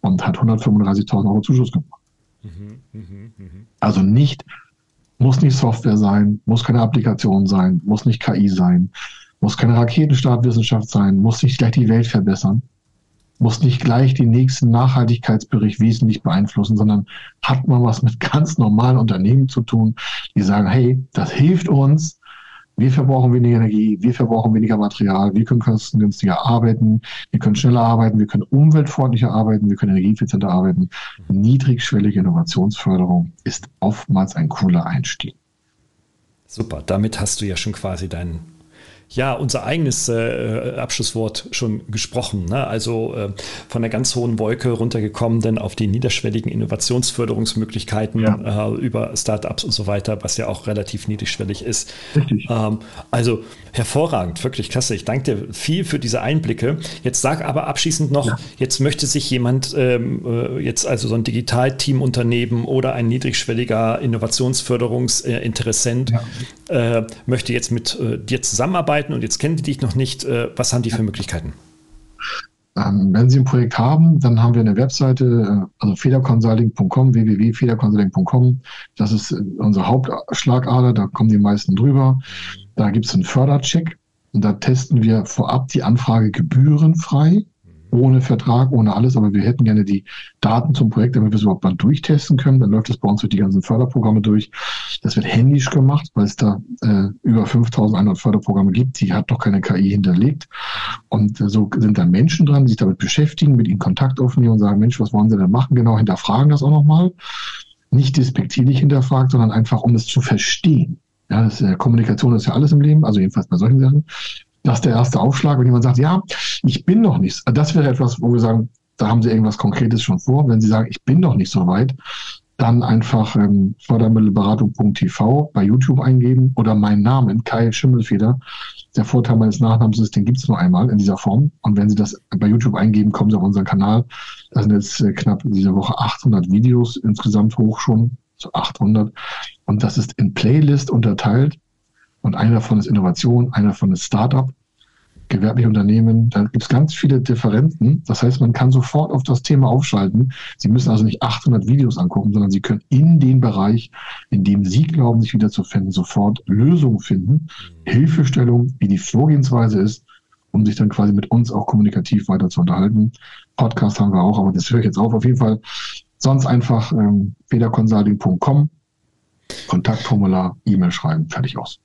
und hat 135.000 Euro Zuschuss gemacht. Mhm, mh, mh. Also nicht muss nicht Software sein, muss keine Applikation sein, muss nicht KI sein, muss keine Raketenstartwissenschaft sein, muss nicht gleich die Welt verbessern, muss nicht gleich den nächsten Nachhaltigkeitsbericht wesentlich beeinflussen, sondern hat man was mit ganz normalen Unternehmen zu tun, die sagen, hey, das hilft uns, wir verbrauchen weniger Energie, wir verbrauchen weniger Material, wir können kostengünstiger arbeiten, wir können schneller arbeiten, wir können umweltfreundlicher arbeiten, wir können energieeffizienter arbeiten. Niedrigschwellige Innovationsförderung ist oftmals ein cooler Einstieg. Super, damit hast du ja schon quasi deinen ja unser eigenes äh, Abschlusswort schon gesprochen. Ne? Also äh, von der ganz hohen Wolke runtergekommen, dann auf die niederschwelligen Innovationsförderungsmöglichkeiten ja. äh, über Startups und so weiter, was ja auch relativ niedrigschwellig ist. Ähm, also hervorragend, wirklich klasse. Ich danke dir viel für diese Einblicke. Jetzt sag aber abschließend noch, ja. jetzt möchte sich jemand ähm, äh, jetzt also so ein Digitalteamunternehmen oder ein niedrigschwelliger Innovationsförderungsinteressent ja. Äh, möchte jetzt mit äh, dir zusammenarbeiten arbeiten und jetzt kennen die dich noch nicht. Äh, was haben die für Möglichkeiten? Ähm, wenn Sie ein Projekt haben, dann haben wir eine Webseite, äh, also federconsulting.com, www.federconsulting.com. Das ist äh, unsere Hauptschlagader, da kommen die meisten drüber. Da gibt es einen Fördercheck und da testen wir vorab die Anfrage gebührenfrei ohne Vertrag, ohne alles, aber wir hätten gerne die Daten zum Projekt, damit wir es überhaupt mal durchtesten können. Dann läuft das bei uns durch die ganzen Förderprogramme durch. Das wird händisch gemacht, weil es da äh, über 5100 Förderprogramme gibt. Die hat doch keine KI hinterlegt. Und äh, so sind da Menschen dran, die sich damit beschäftigen, mit ihnen Kontakt aufnehmen und sagen, Mensch, was wollen sie denn machen? Genau, hinterfragen das auch nochmal. Nicht despektierlich hinterfragt, sondern einfach, um es zu verstehen. Ja, das, äh, Kommunikation ist ja alles im Leben, also jedenfalls bei solchen Sachen. Das ist der erste Aufschlag, wenn jemand sagt, ja, ich bin noch nicht. Das wäre etwas, wo wir sagen, da haben Sie irgendwas Konkretes schon vor. Wenn Sie sagen, ich bin noch nicht so weit, dann einfach ähm, fördermittelberatung.tv bei YouTube eingeben oder meinen Namen, Kai Schimmelfeder. Der Vorteil meines Nachnamens ist, den gibt es nur einmal in dieser Form. Und wenn Sie das bei YouTube eingeben, kommen Sie auf unseren Kanal. Da sind jetzt äh, knapp diese Woche 800 Videos insgesamt hoch schon, so 800. Und das ist in Playlist unterteilt. Und einer davon ist Innovation, einer davon ist Startup gewerbliche Unternehmen, da gibt es ganz viele Differenzen. Das heißt, man kann sofort auf das Thema aufschalten. Sie müssen also nicht 800 Videos angucken, sondern Sie können in den Bereich, in dem Sie glauben, sich wiederzufinden, sofort Lösungen finden, Hilfestellung, wie die Vorgehensweise ist, um sich dann quasi mit uns auch kommunikativ weiter zu unterhalten. Podcast haben wir auch, aber das höre ich jetzt auf. Auf jeden Fall sonst einfach ähm, federconsulting.com, Kontaktformular, E-Mail schreiben, fertig aus.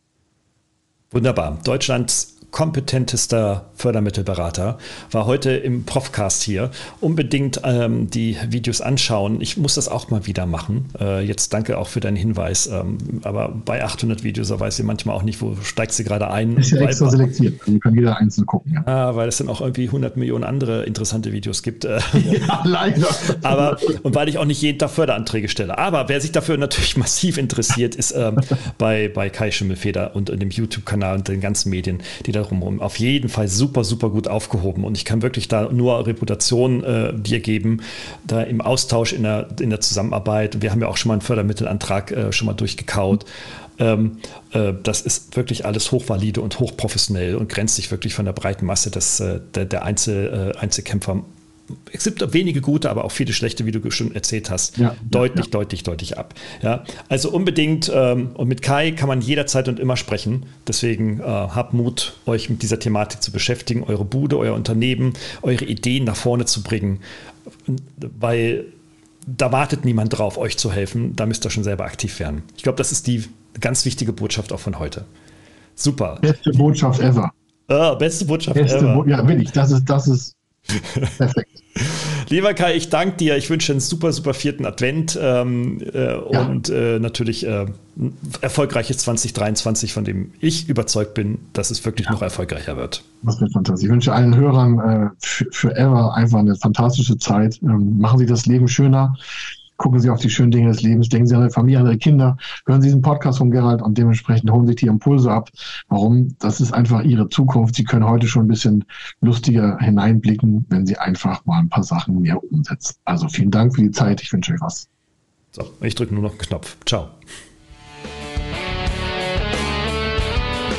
Wunderbar. Deutschlands kompetentester Fördermittelberater, war heute im Profcast hier. Unbedingt ähm, die Videos anschauen. Ich muss das auch mal wieder machen. Äh, jetzt danke auch für deinen Hinweis. Ähm, aber bei 800 Videos, da weiß ich manchmal auch nicht, wo steigst du gerade ein. Ist ja extra selektiert. Also kann jeder einzeln gucken. Ja. Ah, weil es dann auch irgendwie 100 Millionen andere interessante Videos gibt. Äh. ja, leider. aber, und weil ich auch nicht jeden Tag Förderanträge stelle. Aber wer sich dafür natürlich massiv interessiert, ist ähm, bei, bei Kai Schimmelfeder und in dem YouTube-Kanal und den ganzen Medien, die da drumherum. Auf jeden Fall super, super gut aufgehoben. Und ich kann wirklich da nur Reputation äh, dir geben, da im Austausch, in der, in der Zusammenarbeit. Wir haben ja auch schon mal einen Fördermittelantrag äh, schon mal durchgekaut. Ähm, äh, das ist wirklich alles hochvalide und hochprofessionell und grenzt sich wirklich von der breiten Masse des, äh, der, der Einzel, äh, Einzelkämpfer es gibt wenige gute, aber auch viele schlechte, wie du schon erzählt hast, ja, deutlich, ja. deutlich, deutlich ab. Ja, also unbedingt, ähm, und mit Kai kann man jederzeit und immer sprechen. Deswegen äh, habt Mut, euch mit dieser Thematik zu beschäftigen, eure Bude, euer Unternehmen, eure Ideen nach vorne zu bringen, weil da wartet niemand drauf, euch zu helfen. Da müsst ihr schon selber aktiv werden. Ich glaube, das ist die ganz wichtige Botschaft auch von heute. Super. Beste Botschaft ever. Ah, beste Botschaft beste ever. Bo ja, will ich. Das ist, das ist Perfekt. Lieber Kai, ich danke dir. Ich wünsche einen super, super vierten Advent ähm, äh, ja. und äh, natürlich äh, erfolgreiches 2023, von dem ich überzeugt bin, dass es wirklich ja. noch erfolgreicher wird. Das wird fantastisch. Ich wünsche allen Hörern äh, für, für ever einfach eine fantastische Zeit. Ähm, machen Sie das Leben schöner gucken Sie auf die schönen Dinge des Lebens, denken Sie an Ihre Familie, an Ihre Kinder, hören Sie diesen Podcast von Gerald und dementsprechend holen sich die Impulse ab. Warum? Das ist einfach Ihre Zukunft. Sie können heute schon ein bisschen lustiger hineinblicken, wenn Sie einfach mal ein paar Sachen mehr umsetzen. Also vielen Dank für die Zeit. Ich wünsche euch was. So, ich drücke nur noch einen Knopf. Ciao.